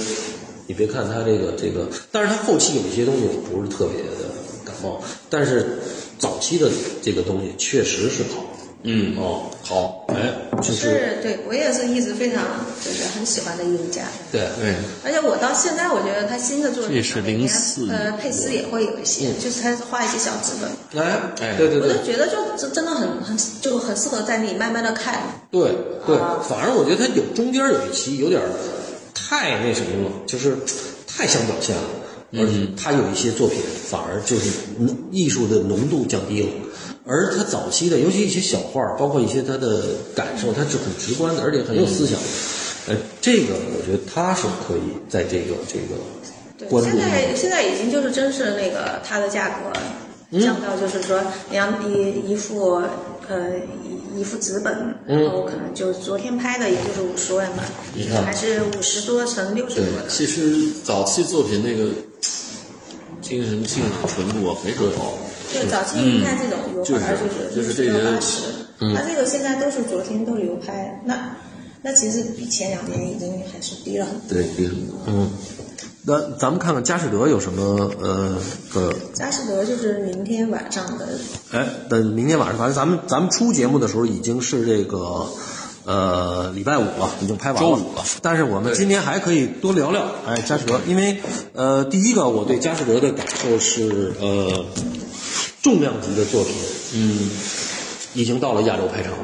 Speaker 1: 你别看他这个这个，但是他后期有一些东西我不是特别的感冒，但是早期的这个东西确实是好。
Speaker 2: 嗯，
Speaker 1: 哦，
Speaker 2: 好，
Speaker 1: 哎，就是
Speaker 3: 是对我也是一直非常就是很喜欢的艺术家。
Speaker 1: 对
Speaker 2: 对，
Speaker 3: 而且我到现在，我觉得他新的作品
Speaker 2: 这是
Speaker 3: 里面
Speaker 2: 04
Speaker 3: 呃，佩斯也会有一些，就是他画一些小纸本，
Speaker 1: 哎
Speaker 2: 哎
Speaker 1: 对对对
Speaker 3: 我就觉得就真真的很很就很适合在那里慢慢的看。
Speaker 1: 对对
Speaker 3: 啊，
Speaker 1: 反而我觉得他有中间有一期有点太那什么了，就是太想表现了，而且他有一些作品反而就是浓艺术的浓度降低了。而他早期的，尤其一些小画儿，包括一些他的感受，他是很直观的，而且很有思想的。呃，这个我觉得他是可以在这个这个
Speaker 3: 对，
Speaker 1: 关注
Speaker 3: 现在现在已经就是真是那个它的价格降到就是说，你要一一幅呃一一幅纸本，然后可能就昨天拍的也就是五十万吧，
Speaker 1: 你看
Speaker 3: 还是五十多乘六十
Speaker 2: 对
Speaker 3: 多，的。
Speaker 2: 其实早期作品那个精神性啊、纯度啊没多高，
Speaker 3: 就早期你看这种油
Speaker 2: 就是
Speaker 3: 画就是
Speaker 2: 就是这些
Speaker 3: 八十，它这个现在都是昨天都流拍，那那其实比前两年已经还是低了很多。
Speaker 2: 对，低很多。
Speaker 1: 嗯。那咱们看看佳士得有什么呃个
Speaker 3: 佳士得就是明天晚上的
Speaker 1: 哎，等明天晚上，反正咱们咱们出节目的时候已经是这个呃礼拜五了，已经拍完了。
Speaker 2: 周五了
Speaker 1: 但是我们今天还可以多聊聊哎佳士得，因为呃第一个我对佳士得的感受是呃重量级的作品，嗯，已经到了亚洲拍场了。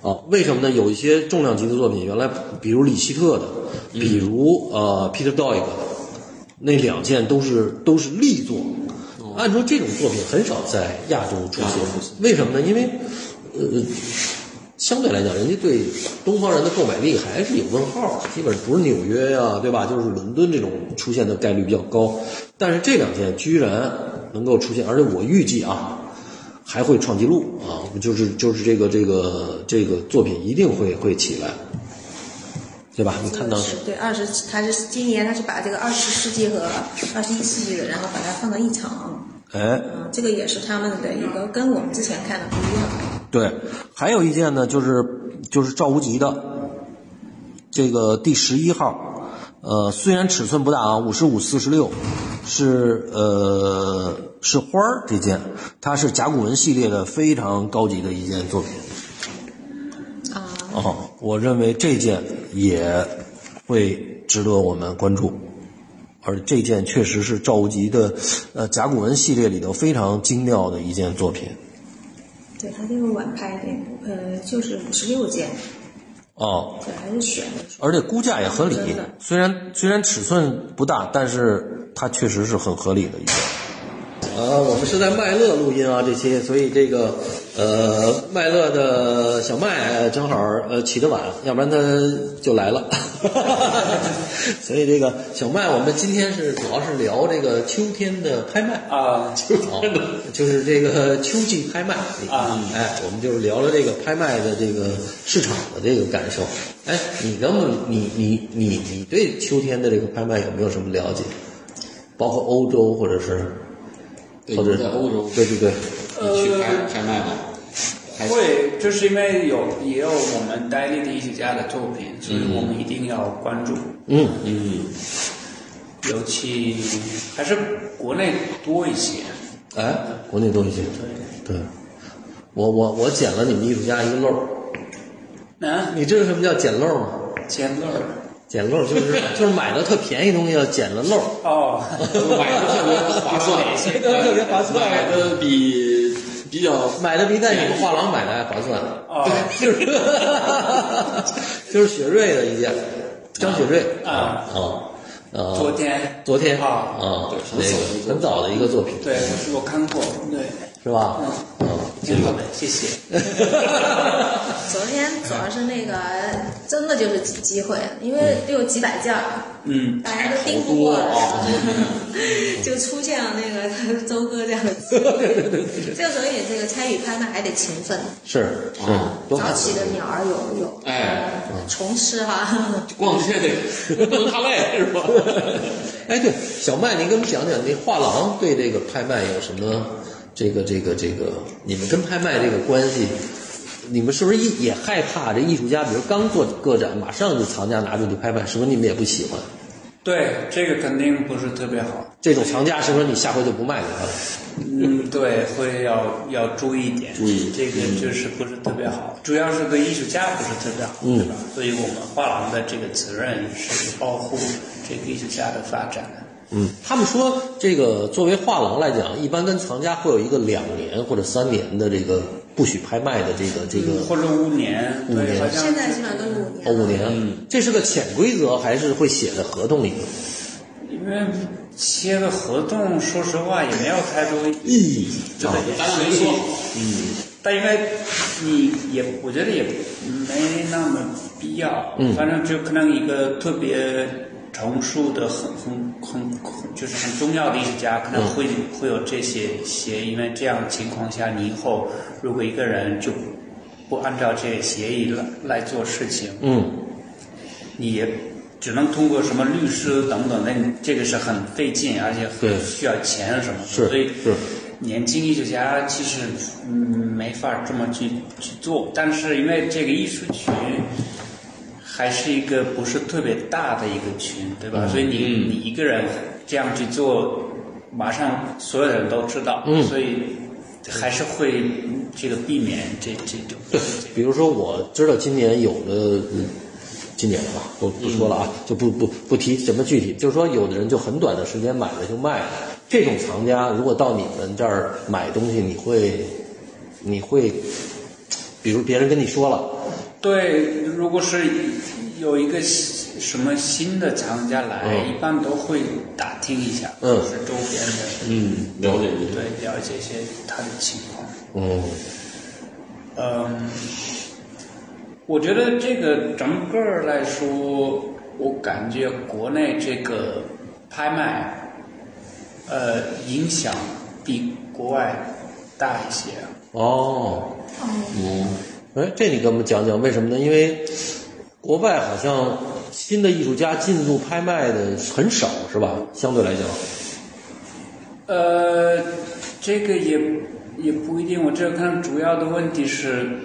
Speaker 1: 啊，为什么呢？有一些重量级的作品，原来比如里希特的，比如呃 Peter Doig 的，那两件都是都是力作。按说这种作品很少在亚洲出现，为什么呢？因为呃，相对来讲，人家对东方人的购买力还是有问号，基本不是纽约呀、对吧？就是伦敦这种出现的概率比较高。但是这两天居然能够出现，而且我预计啊，还会创纪录啊，就是就是这个这个这个作品一定会会起来，对吧？你看当时
Speaker 3: 是对二十，他是今年他是把这个二十世纪和二十一世纪的，然后把它放到一场，
Speaker 1: 哎，
Speaker 3: 嗯，这个也是他们的一个跟我们之前看的不一样。
Speaker 1: 对，还有一件呢，就是就是赵无极的这个第十一号，呃，虽然尺寸不大啊，五十五四十六，是呃是花儿这件，它是甲骨文系列的非常高级的一件作品。
Speaker 3: 啊，
Speaker 1: 哦，我认为这件也会值得我们关注，而这件确实是赵无极的呃甲骨文系列里头非常精妙的一件作品。
Speaker 3: 对他这个晚拍的，呃，就是五十六件，
Speaker 1: 哦，
Speaker 3: 对，还是选的。
Speaker 1: 而且估价也合理，虽然虽然尺寸不大，但是它确实是很合理的一个。呃，我们是在麦乐录音啊，这期，所以这个呃，麦乐的小麦正好呃起得晚，要不然他就来了。[LAUGHS] 所以这个小麦，我们今天是主要是聊这个秋天的拍卖
Speaker 4: 啊，
Speaker 1: 秋天的，就是这个秋季拍卖
Speaker 4: 啊
Speaker 1: 哎，我们就是聊了这个拍卖的这个市场的这个感受。哎，你能不能你你你你对秋天的这个拍卖有没有什么了解？包括欧洲或者是
Speaker 2: 对
Speaker 1: 或者
Speaker 2: 在欧洲
Speaker 1: 对对对，
Speaker 2: 你去拍拍卖吗？
Speaker 4: 会，就是因为有也有我们代理的艺术家的作品，所以我们一定要关注，
Speaker 1: 嗯
Speaker 2: 嗯，
Speaker 4: 尤其还是国内多一些。
Speaker 1: 哎，国内多一些。对。对，我我我捡了你们艺术家一个漏儿，
Speaker 4: 啊，
Speaker 1: 你知道什么叫捡漏儿吗？
Speaker 4: 捡漏儿
Speaker 1: 捡漏就是 [LAUGHS] 就是买的特便宜东西要捡了漏。
Speaker 4: 哦，[LAUGHS]
Speaker 2: 买的特别划算，
Speaker 1: 特别划算 [LAUGHS]
Speaker 2: 买的比比较
Speaker 1: 买的比在你们画廊买的还划算，
Speaker 4: 哦。
Speaker 1: 就是就是雪瑞的一件，张雪瑞
Speaker 4: 啊。
Speaker 1: 啊啊，
Speaker 4: 昨天
Speaker 1: 昨天
Speaker 4: 啊
Speaker 1: 啊，
Speaker 2: 对
Speaker 1: 那个很早的一个作品，
Speaker 4: 对，是我看过，对，
Speaker 1: 是吧？嗯，
Speaker 4: 挺好的，谢谢。[LAUGHS]
Speaker 3: 昨天主要是那个真的就是机机会，因为得有几百件儿，
Speaker 4: 嗯，
Speaker 3: 大家都盯不过来，[LAUGHS] 就出现了那个 [LAUGHS] 周哥这样的机会。这个所以这个参与拍卖还得勤奋，
Speaker 1: 是是
Speaker 3: 早起的鸟儿有有
Speaker 2: 哎
Speaker 3: 呃虫吃哈。
Speaker 2: 逛街得不能太累是吧？
Speaker 1: 哎，对，小麦，您给我们讲讲那画廊对这个拍卖有什么这个这个这个，你们跟拍卖这个关系？你们是不是也也害怕这艺术家，比如刚做个展，马上就藏家拿出去拍卖，是不是你们也不喜欢？
Speaker 4: 对，这个肯定不是特别好。
Speaker 1: 这种藏家是不是你下回就不卖给他了？
Speaker 4: 嗯，对，会要要注意一点，
Speaker 2: 注意
Speaker 4: 这个就是不是特别好，主要是对艺术家不是特别好，
Speaker 1: 嗯
Speaker 4: 对吧？所以我们画廊的这个责任是保护这个艺术家的发展。
Speaker 1: 嗯，他们说这个作为画廊来讲，一般跟藏家会有一个两年或者三年的这个不许拍卖的这个这个
Speaker 4: 或者五年，对，
Speaker 1: 五年。
Speaker 4: 好像
Speaker 3: 现在基本上都是五年
Speaker 1: 哦。五年，这是个潜规则还是会写在合同里的？
Speaker 4: 因为签个合同，说实话也没有太多意义，对，
Speaker 2: 咱俩没说，
Speaker 4: 嗯，但因为你也，我觉得也没那么必要，
Speaker 1: 嗯。
Speaker 4: 反正就可能一个特别成熟的、很很很很就是很重要的艺术家，可能会、会有这些协议，因为这样的情况下，你以后如果一个人就不按照这个协议来来做事情，
Speaker 1: 嗯，
Speaker 4: 你也只能通过什么律师等等，那你这个是很费劲，而且很需要钱什么的，
Speaker 1: 是
Speaker 4: 所以
Speaker 1: 是。
Speaker 4: 年轻艺术家其实嗯没法这么去去做，但是因为这个艺术群还是一个不是特别大的一个群，对吧？所以你
Speaker 2: 嗯。
Speaker 4: 你一个人这样去做，马上所有人都知道，
Speaker 1: 嗯。
Speaker 4: 所以还是会这个避免这这种。
Speaker 1: 对，[LAUGHS] 比如说我知道今年有的，嗯今年吧，不不说了啊，就不不不提什么具体，就是说有的人就很短的时间买了就卖了，这种藏家如果到你们这儿买东西，你会你会，比如别人跟你说了，
Speaker 4: 对，如果是有一个什么新的藏家来，
Speaker 1: 嗯
Speaker 4: 一般都会打听一下，
Speaker 1: 嗯
Speaker 4: 就是周边的，
Speaker 2: 嗯，了解一下。
Speaker 4: 对，了解一些他的情况。
Speaker 1: 嗯
Speaker 4: 嗯，我觉得这个整个来说，我感觉国内这个拍卖，呃，影响比国外大一些。
Speaker 1: 哦，
Speaker 2: 嗯，
Speaker 1: 哎，这你给我们讲讲为什么呢？因为国外好像新的艺术家进入拍卖的很少，是吧？相对来讲，
Speaker 4: 呃，这个也也不一定。我这看主要的问题是，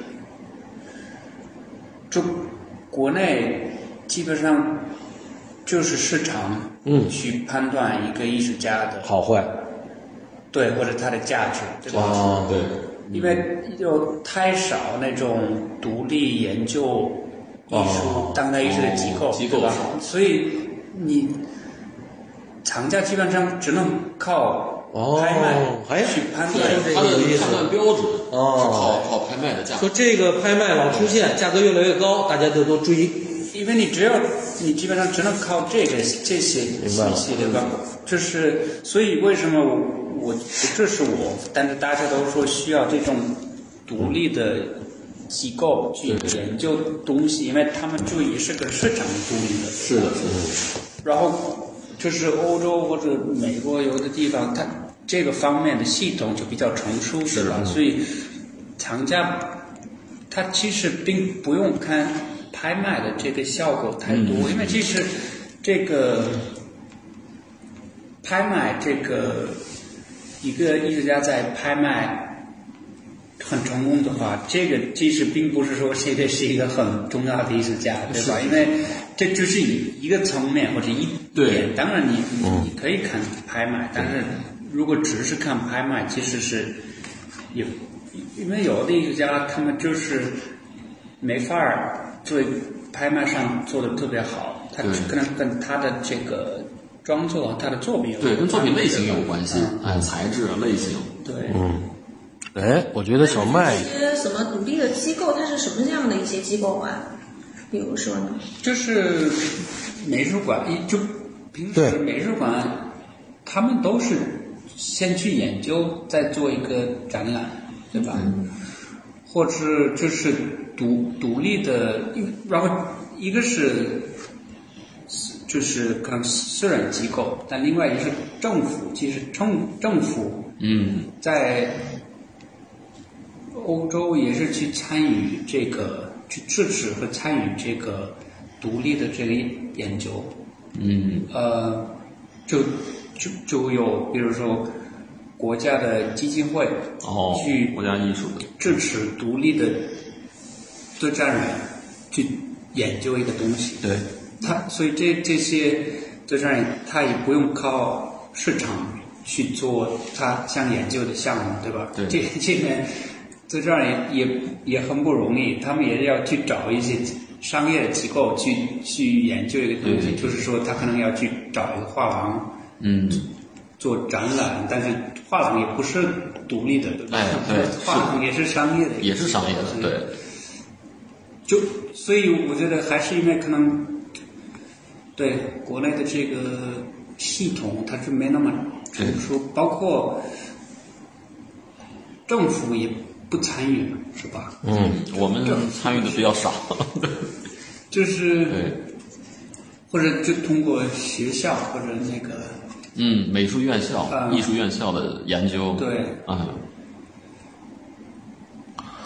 Speaker 4: 就国内基本上就是市场
Speaker 1: 嗯
Speaker 4: 去判断一个艺术家的
Speaker 1: 好坏
Speaker 4: 对或者他的价值，对吧？
Speaker 1: 啊，
Speaker 2: 对，
Speaker 4: 因为有太少那种独立研究艺术、
Speaker 1: 哦
Speaker 4: 当代艺术的机构，
Speaker 2: 哦机构
Speaker 4: 对吧？所以你厂家基本上只能靠
Speaker 1: 哦
Speaker 4: 拍卖
Speaker 1: 哎
Speaker 4: 去判断。
Speaker 2: 它的判断标准
Speaker 1: 哦
Speaker 2: 是靠靠拍卖的价格。
Speaker 1: 说这个拍卖老出现，价格越来越高，大家就都追。
Speaker 4: 因为你只要你基本上只能靠这个这些信息，对吧？就是所以为什么我我这是我，但是大家都说需要这种独立的机构去研究东西，因为他们注意是个市场独立的。
Speaker 2: 是的，是的，
Speaker 4: 然后就是欧洲或者美国有的地方，它这个方面的系统就比较成熟，对吧？所以厂家他其实并不用看拍卖的这个效果太多，因为其实这个拍卖这个一个艺术家在拍卖。很成功的话，这个其实并不是说谁是一个很重要的艺术家，对吧？因为这只是一一个层面或者一点。当然你，你你可以看拍卖，但是如果只是看拍卖，其实是有，因为有的艺术家他们就是没法儿做拍卖上做的特别好，他可能跟他的这个装作、他的作品
Speaker 2: 对，跟作品类型
Speaker 4: 有
Speaker 2: 有关系
Speaker 4: 嗯，
Speaker 2: 哎，材质啊，类型。
Speaker 4: 对。
Speaker 1: 嗯哎，我觉得小麦
Speaker 3: 一些什么独立的机构，它是什么样的一些机构啊？比如说呢？
Speaker 4: 就是美术馆，一就平时美术馆，他们都是先去研究，再做一个展览，对吧？或者就是独独立的，然后一个是就是可能私人机构，但另外一个是政府，其实政政府
Speaker 2: 嗯，
Speaker 4: 在欧洲也是去参与这个，去支持和参与这个独立的这个研究。
Speaker 2: 嗯，
Speaker 4: 呃，就就就有比如说国家的基金会
Speaker 2: 哦
Speaker 4: 去，
Speaker 2: 国家艺术的，
Speaker 4: 支持独立的对战人去研究一个东西。
Speaker 2: 对，
Speaker 4: 他所以这这些对战人他也不用靠市场去做他想研究的项目，对吧？
Speaker 2: 对
Speaker 4: 这这边在这儿也也也很不容易，他们也要去找一些商业的机构去去研究一个东西，
Speaker 2: 对
Speaker 4: 就是说他可能要去找一个画廊
Speaker 2: 嗯，
Speaker 4: 做展览，但是画廊也不是独立的，对吧？
Speaker 2: 哎对 [LAUGHS]
Speaker 4: 画廊也是商业的，
Speaker 2: 也是商业的，对，
Speaker 4: 就所以我觉得还是因为可能对国内的这个系统它是没那么成熟，包括政府也不参与，是吧？
Speaker 1: 嗯，
Speaker 2: 我们参与的比较少，
Speaker 4: 就是
Speaker 2: 对，
Speaker 4: 或者就通过学校或者那个
Speaker 2: 嗯，美术院校、
Speaker 4: 啊
Speaker 2: 艺术院校的研究，
Speaker 4: 对，
Speaker 2: 啊，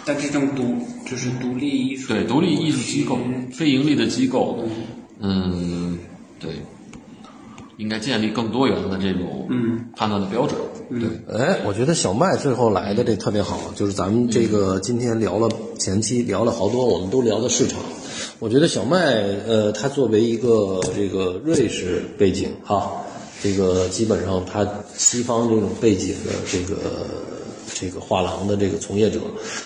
Speaker 4: 但这种独就是独立艺术
Speaker 2: 对，独立艺术机构、非盈利的机构，嗯，对，应该建立更多元的这种
Speaker 4: 嗯。
Speaker 2: 判断的标准，对，
Speaker 1: 哎，我觉得小麦最后来的这特别好，就是咱们这个今天聊了前期聊了好多，我们都聊的市场。我觉得小麦，呃，他作为一个这个瑞士背景哈，这个基本上他西方这种背景的这个这个画廊的这个从业者，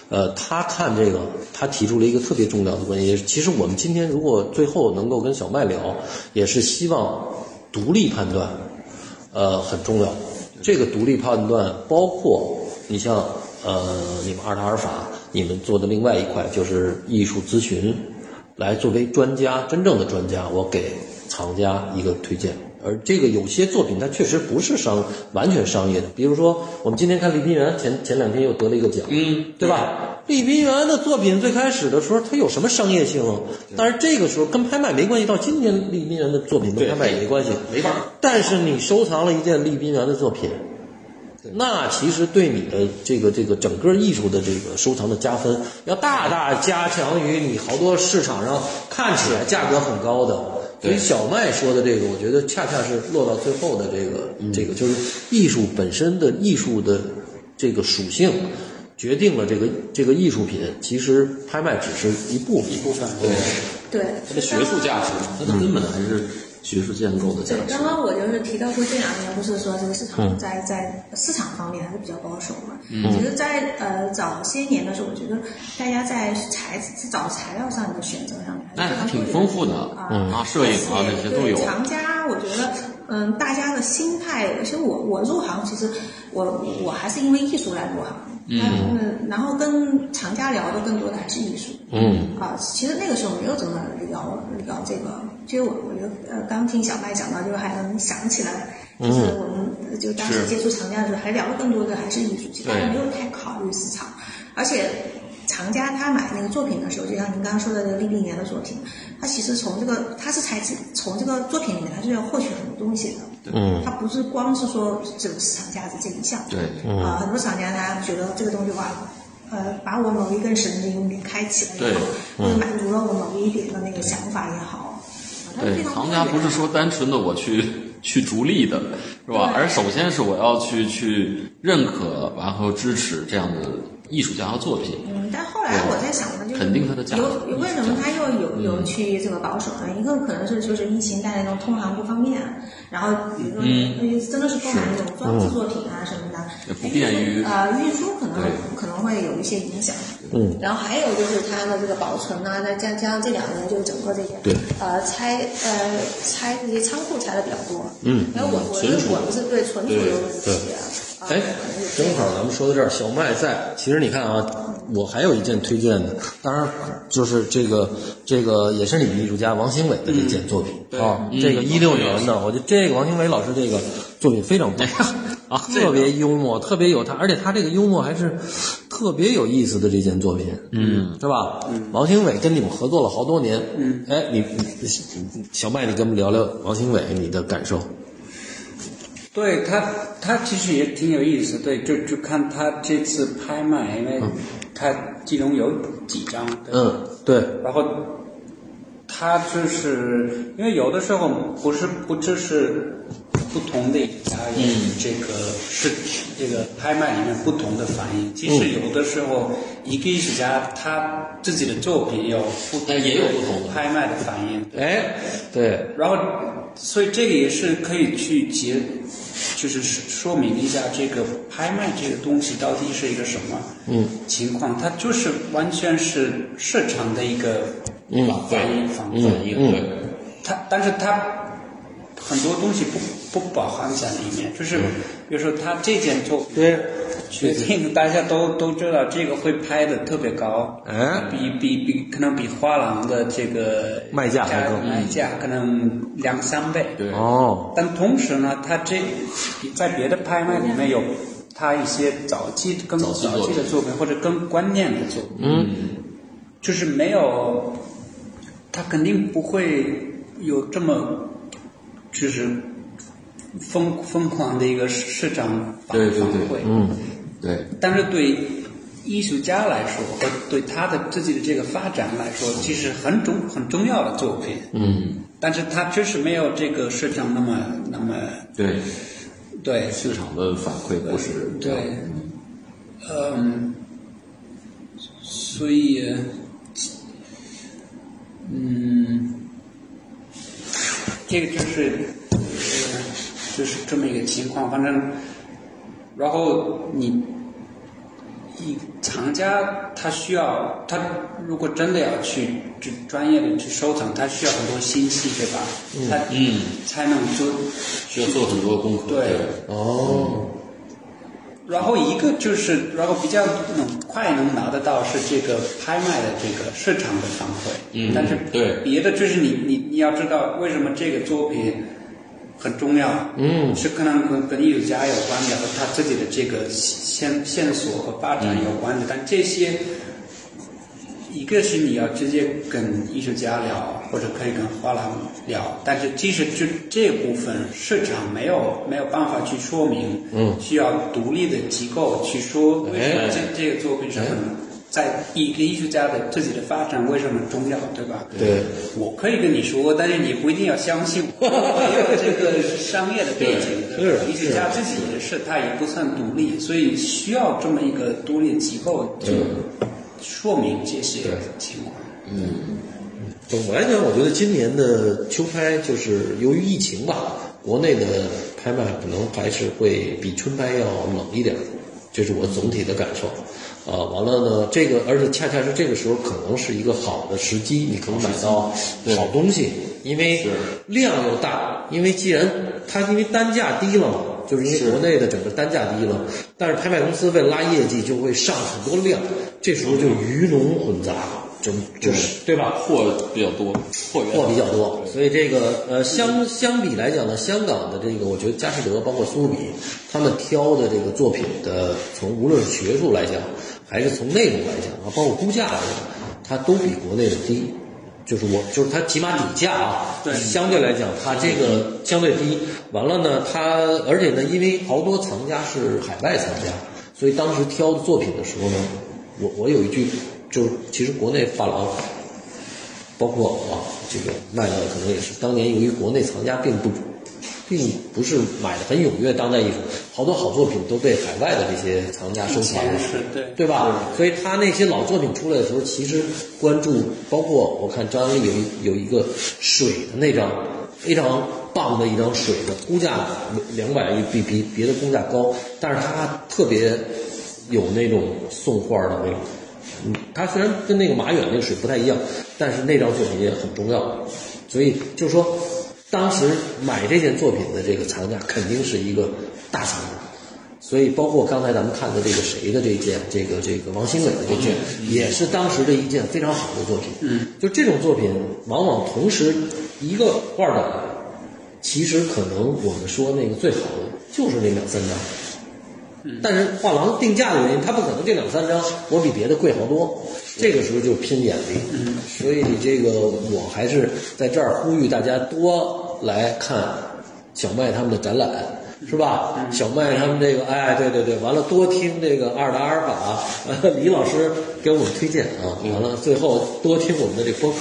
Speaker 1: 呃，他看这个，他提出了一个特别重要的观点。其实我们今天如果最后能够跟小麦聊，也是希望独立判断，呃，很重要。这个独立判断包括你像呃，你们阿尔塔尔法，你们做的另外一块就是艺术咨询，来作为专家，真正的专家，我给藏家一个推荐。而这个有些作品它确实不是商完全商业的，比如说我们今天看李冰原前前两天又得了一个奖，
Speaker 2: 嗯，
Speaker 1: 对吧？利宾园的作品最开始的时候，它有什么商业性？但是这个时候跟拍卖没关系。到今天，利宾园的作品跟拍卖也没关系，
Speaker 2: 没法儿。
Speaker 1: 但是你收藏了一件利宾园的作品，那其实对你的这个这个整个艺术的这个收藏的加分，要大大加强于你好多市场上看起来价格很高的。所以小麦说的这个，我觉得恰恰是落到最后的这个、这个，就是艺术本身的艺术的这个属性，决定了这个这个艺术品，其实拍卖只是一部分。一部分。对，
Speaker 3: 对，
Speaker 2: 它的学术价值，它的根本还是学术建构的价
Speaker 3: 对，
Speaker 2: 值。
Speaker 3: 刚刚我就是提到说这两年不是说这个市场在在市场方面还是比较保守嘛。嗯。其实在，呃早些年的时候，我觉得大家在材找材料上的选择上面
Speaker 2: 哎
Speaker 3: 还是
Speaker 2: 还挺丰富的
Speaker 3: 啊
Speaker 2: 啊摄影啊那些都有
Speaker 3: 对藏家，我觉得，嗯，大家的心态，其实我我入行，其实我我还是因为艺术来入行。嗯，然后跟厂家聊的更多的还是艺术。
Speaker 1: 嗯
Speaker 3: 啊，其实那个时候没有怎么聊聊这个。其实我我觉得呃，刚听小麦讲到，就是还能想起来，就是我们就当时接触藏家的时候，还聊的更多的还是艺术，其实大家没有太考虑市场，而且。藏家他买那个作品的时候，就像您刚刚说的这个利宾园的作品，他其实从这个他是才从这个作品里面，他是要获取很多东西的。
Speaker 1: 嗯。
Speaker 3: 他不是光是说只有市场价值这一项。
Speaker 2: 对。
Speaker 3: 啊、很多厂家他觉得这个东西哇，呃，把我某一根神经给开启了也好，或者满足了我某一点的那个想法也好，
Speaker 2: 对，
Speaker 3: 常
Speaker 2: 藏家不是说单纯的我去去逐利的，是吧？而首先是我要去去认可，然后支持这样的艺术家和作品。
Speaker 3: 嗯，但后来我在想呢，就是
Speaker 2: 肯定他的价值
Speaker 3: 有有为什么他又有有去这个保守呢？一个可能是就是疫情带来那种通航不方便，然后比如说
Speaker 2: 嗯
Speaker 3: 真的是购买那种装置作品啊什么的，
Speaker 2: 也不便于
Speaker 3: 呃运输可能
Speaker 2: 对
Speaker 3: 可能会有一些影响。
Speaker 1: 嗯，
Speaker 3: 然后还有就是它的这个保存啊，再加加上这两年就整个这些
Speaker 1: 对
Speaker 3: 呃拆呃拆这些仓库拆的比较多。
Speaker 1: 嗯
Speaker 3: 然后我我
Speaker 2: 存储
Speaker 3: 我们是对存储有问题
Speaker 1: 哎正好咱们说到这儿，小麦在。其实你看啊，我还有一件推荐的，当然就是这个这个也是你们艺术家王兴伟的这件作品、啊，这个一六年的，我觉得这个王兴伟老师这个作品非常棒
Speaker 2: 啊
Speaker 1: 特别幽默，特别有他，而且他这个幽默还是特别有意思的这件作品，嗯，是吧？嗯王兴伟跟你们合作了好多年，嗯，哎，你你小麦，你跟我们聊聊王兴伟你的感受。
Speaker 4: 对他，他其实也挺有意思。对，就就看他这次拍卖，因为他其中有几张，
Speaker 1: 嗯，对，
Speaker 4: 然后他就是因为有的时候不是不只是不同的艺术家有这个是这个拍卖里面不同的反应，其实有的时候一个艺术家他自己的作品有不
Speaker 2: 同也有不同的。
Speaker 4: 拍卖的反应，
Speaker 1: 哎，对，
Speaker 4: 然后，所以这个也是可以去结，就是说明一下这个拍卖这个东西到底是一个什么
Speaker 1: 嗯。
Speaker 4: 情况。它就是完全是市场的一个
Speaker 1: 嗯。
Speaker 4: 反应反
Speaker 1: 嗯
Speaker 4: 反应。
Speaker 1: 嗯。
Speaker 2: 对，
Speaker 4: 它但是它很多东西不不包含在里面，就是比如说他这件作品。
Speaker 1: 对，
Speaker 4: 决定大家都都知道这个会拍的特别高，
Speaker 1: 嗯？
Speaker 4: 比比比可能比画廊的这个
Speaker 1: 卖价还高。
Speaker 4: 卖价可能两三倍。
Speaker 2: 对。
Speaker 1: 哦，
Speaker 4: 但同时呢，他这在别的拍卖里面有他一些早期更早
Speaker 2: 期
Speaker 4: 的作品或者更观念的作品，
Speaker 1: 嗯。
Speaker 4: 就是没有，他肯定不会有这么就是疯疯狂的一个市场反馈。
Speaker 1: 嗯
Speaker 2: 对，
Speaker 4: 但是对艺术家来说，和对他的自己的这个发展来说，其实很重很重要的作品。
Speaker 1: 嗯。
Speaker 4: 但是他确实没有这个市场那么那么
Speaker 2: 对，
Speaker 4: 对。
Speaker 2: 市场的反馈不是
Speaker 4: 对，嗯，所以嗯，这个就是呃就是这么一个情况，反正然后你。一藏家他需要，他如果真的要去去专业的去收藏，他需要很多心细，对吧？他
Speaker 2: 嗯
Speaker 4: 才能做
Speaker 2: 需要做很多功课。
Speaker 4: 对
Speaker 1: 哦，
Speaker 4: 然后一个就是，然后比较能快能拿得到是这个拍卖的这个市场的反馈，
Speaker 2: 嗯
Speaker 4: 但是
Speaker 2: 对
Speaker 4: 别的就是你你你要知道为什么这个作品很重要，
Speaker 1: 嗯。
Speaker 4: 是可能跟跟艺术家有关的和他自己的这个线线索和发展有关的，但这些一个是你要直接跟艺术家聊，或者可以跟画廊聊，但是即使这这部分市场没有没有办法去说明，
Speaker 1: 嗯。
Speaker 4: 需要独立的机构去说为什么
Speaker 1: 哎。
Speaker 4: 这这个作品是很在一个艺术家的自己的发展为什么重要，对吧？
Speaker 1: 对，
Speaker 4: 我可以跟你说，但是你不一定要相信我。[LAUGHS] 没有这个商业的背景的
Speaker 1: 是
Speaker 4: 艺术家自己的事，他也不算独立，所以需要这么一个独立的机构就说明这些情况。
Speaker 1: 嗯总的来讲，我觉得今年的秋拍就是由于疫情吧，国内的拍卖可能还是会比春拍要冷一点，这是我总体的感受。啊，完了呢，这个而且恰恰是这个时候可能是一个好的时机，你可能买到好东西，因为量又大，因为既然它因为单价低了嘛，就是因为国内的整个单价低了，但是拍卖公司为了拉业绩就会上很多量，这时候就鱼龙混杂，就就是对吧？
Speaker 2: 货比较多，货源
Speaker 1: 货比较多，所以这个呃相相比来讲呢，香港的这个我觉得佳士得包括苏富比，他们挑的这个作品的从无论是学术来讲，还是从内容来讲啊，包括估价来讲，它都比国内的低。就是我，就是它起码底价啊，
Speaker 4: 对
Speaker 1: 相对来讲，它这个相对低。完了呢，它而且呢，因为好多藏家是海外藏家，所以当时挑的作品的时候呢，我我有一句，就是其实国内画廊包括啊，这个卖的可能也是当年由于国内藏家并不，并不是买的很踊跃，当代艺术好多好作品都被海外的这些藏家收藏了，
Speaker 4: 对
Speaker 1: 对吧？所以他那些老作品出来的时候，其实关注，包括我看张安利有一有一个水的那张非常棒的一张水的，估价两百比比别的估价高，但是他特别有那种送画的那种。嗯，它虽然跟那个马远那个水不太一样，但是那张作品也很重要，所以就是说，当时买这件作品的这个藏家肯定是一个大藏家，所以包括刚才咱们看的这个谁的这件，这个这个王新伟的这件，也是当时的一件非常好的作品。嗯，就这种作品，往往同时一个画的，其实可能我们说那个最好的就是那两三张。但是画廊定价的原因，他不可能这两三张我比别的贵好多，这个时候就拼眼力。所以这个我还是在这儿呼吁大家多来看小麦他们的展览，是吧？小麦他们这个，哎，对对对，完了多听这个二的阿尔法，呃李老师给我们推荐啊，完了最后多听我们的这播客。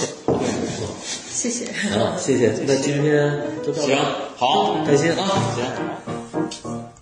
Speaker 3: 谢谢。
Speaker 1: 啊，谢谢。那今天就到这
Speaker 2: 行
Speaker 1: 儿，
Speaker 2: 好，
Speaker 1: 开心啊。
Speaker 2: 行。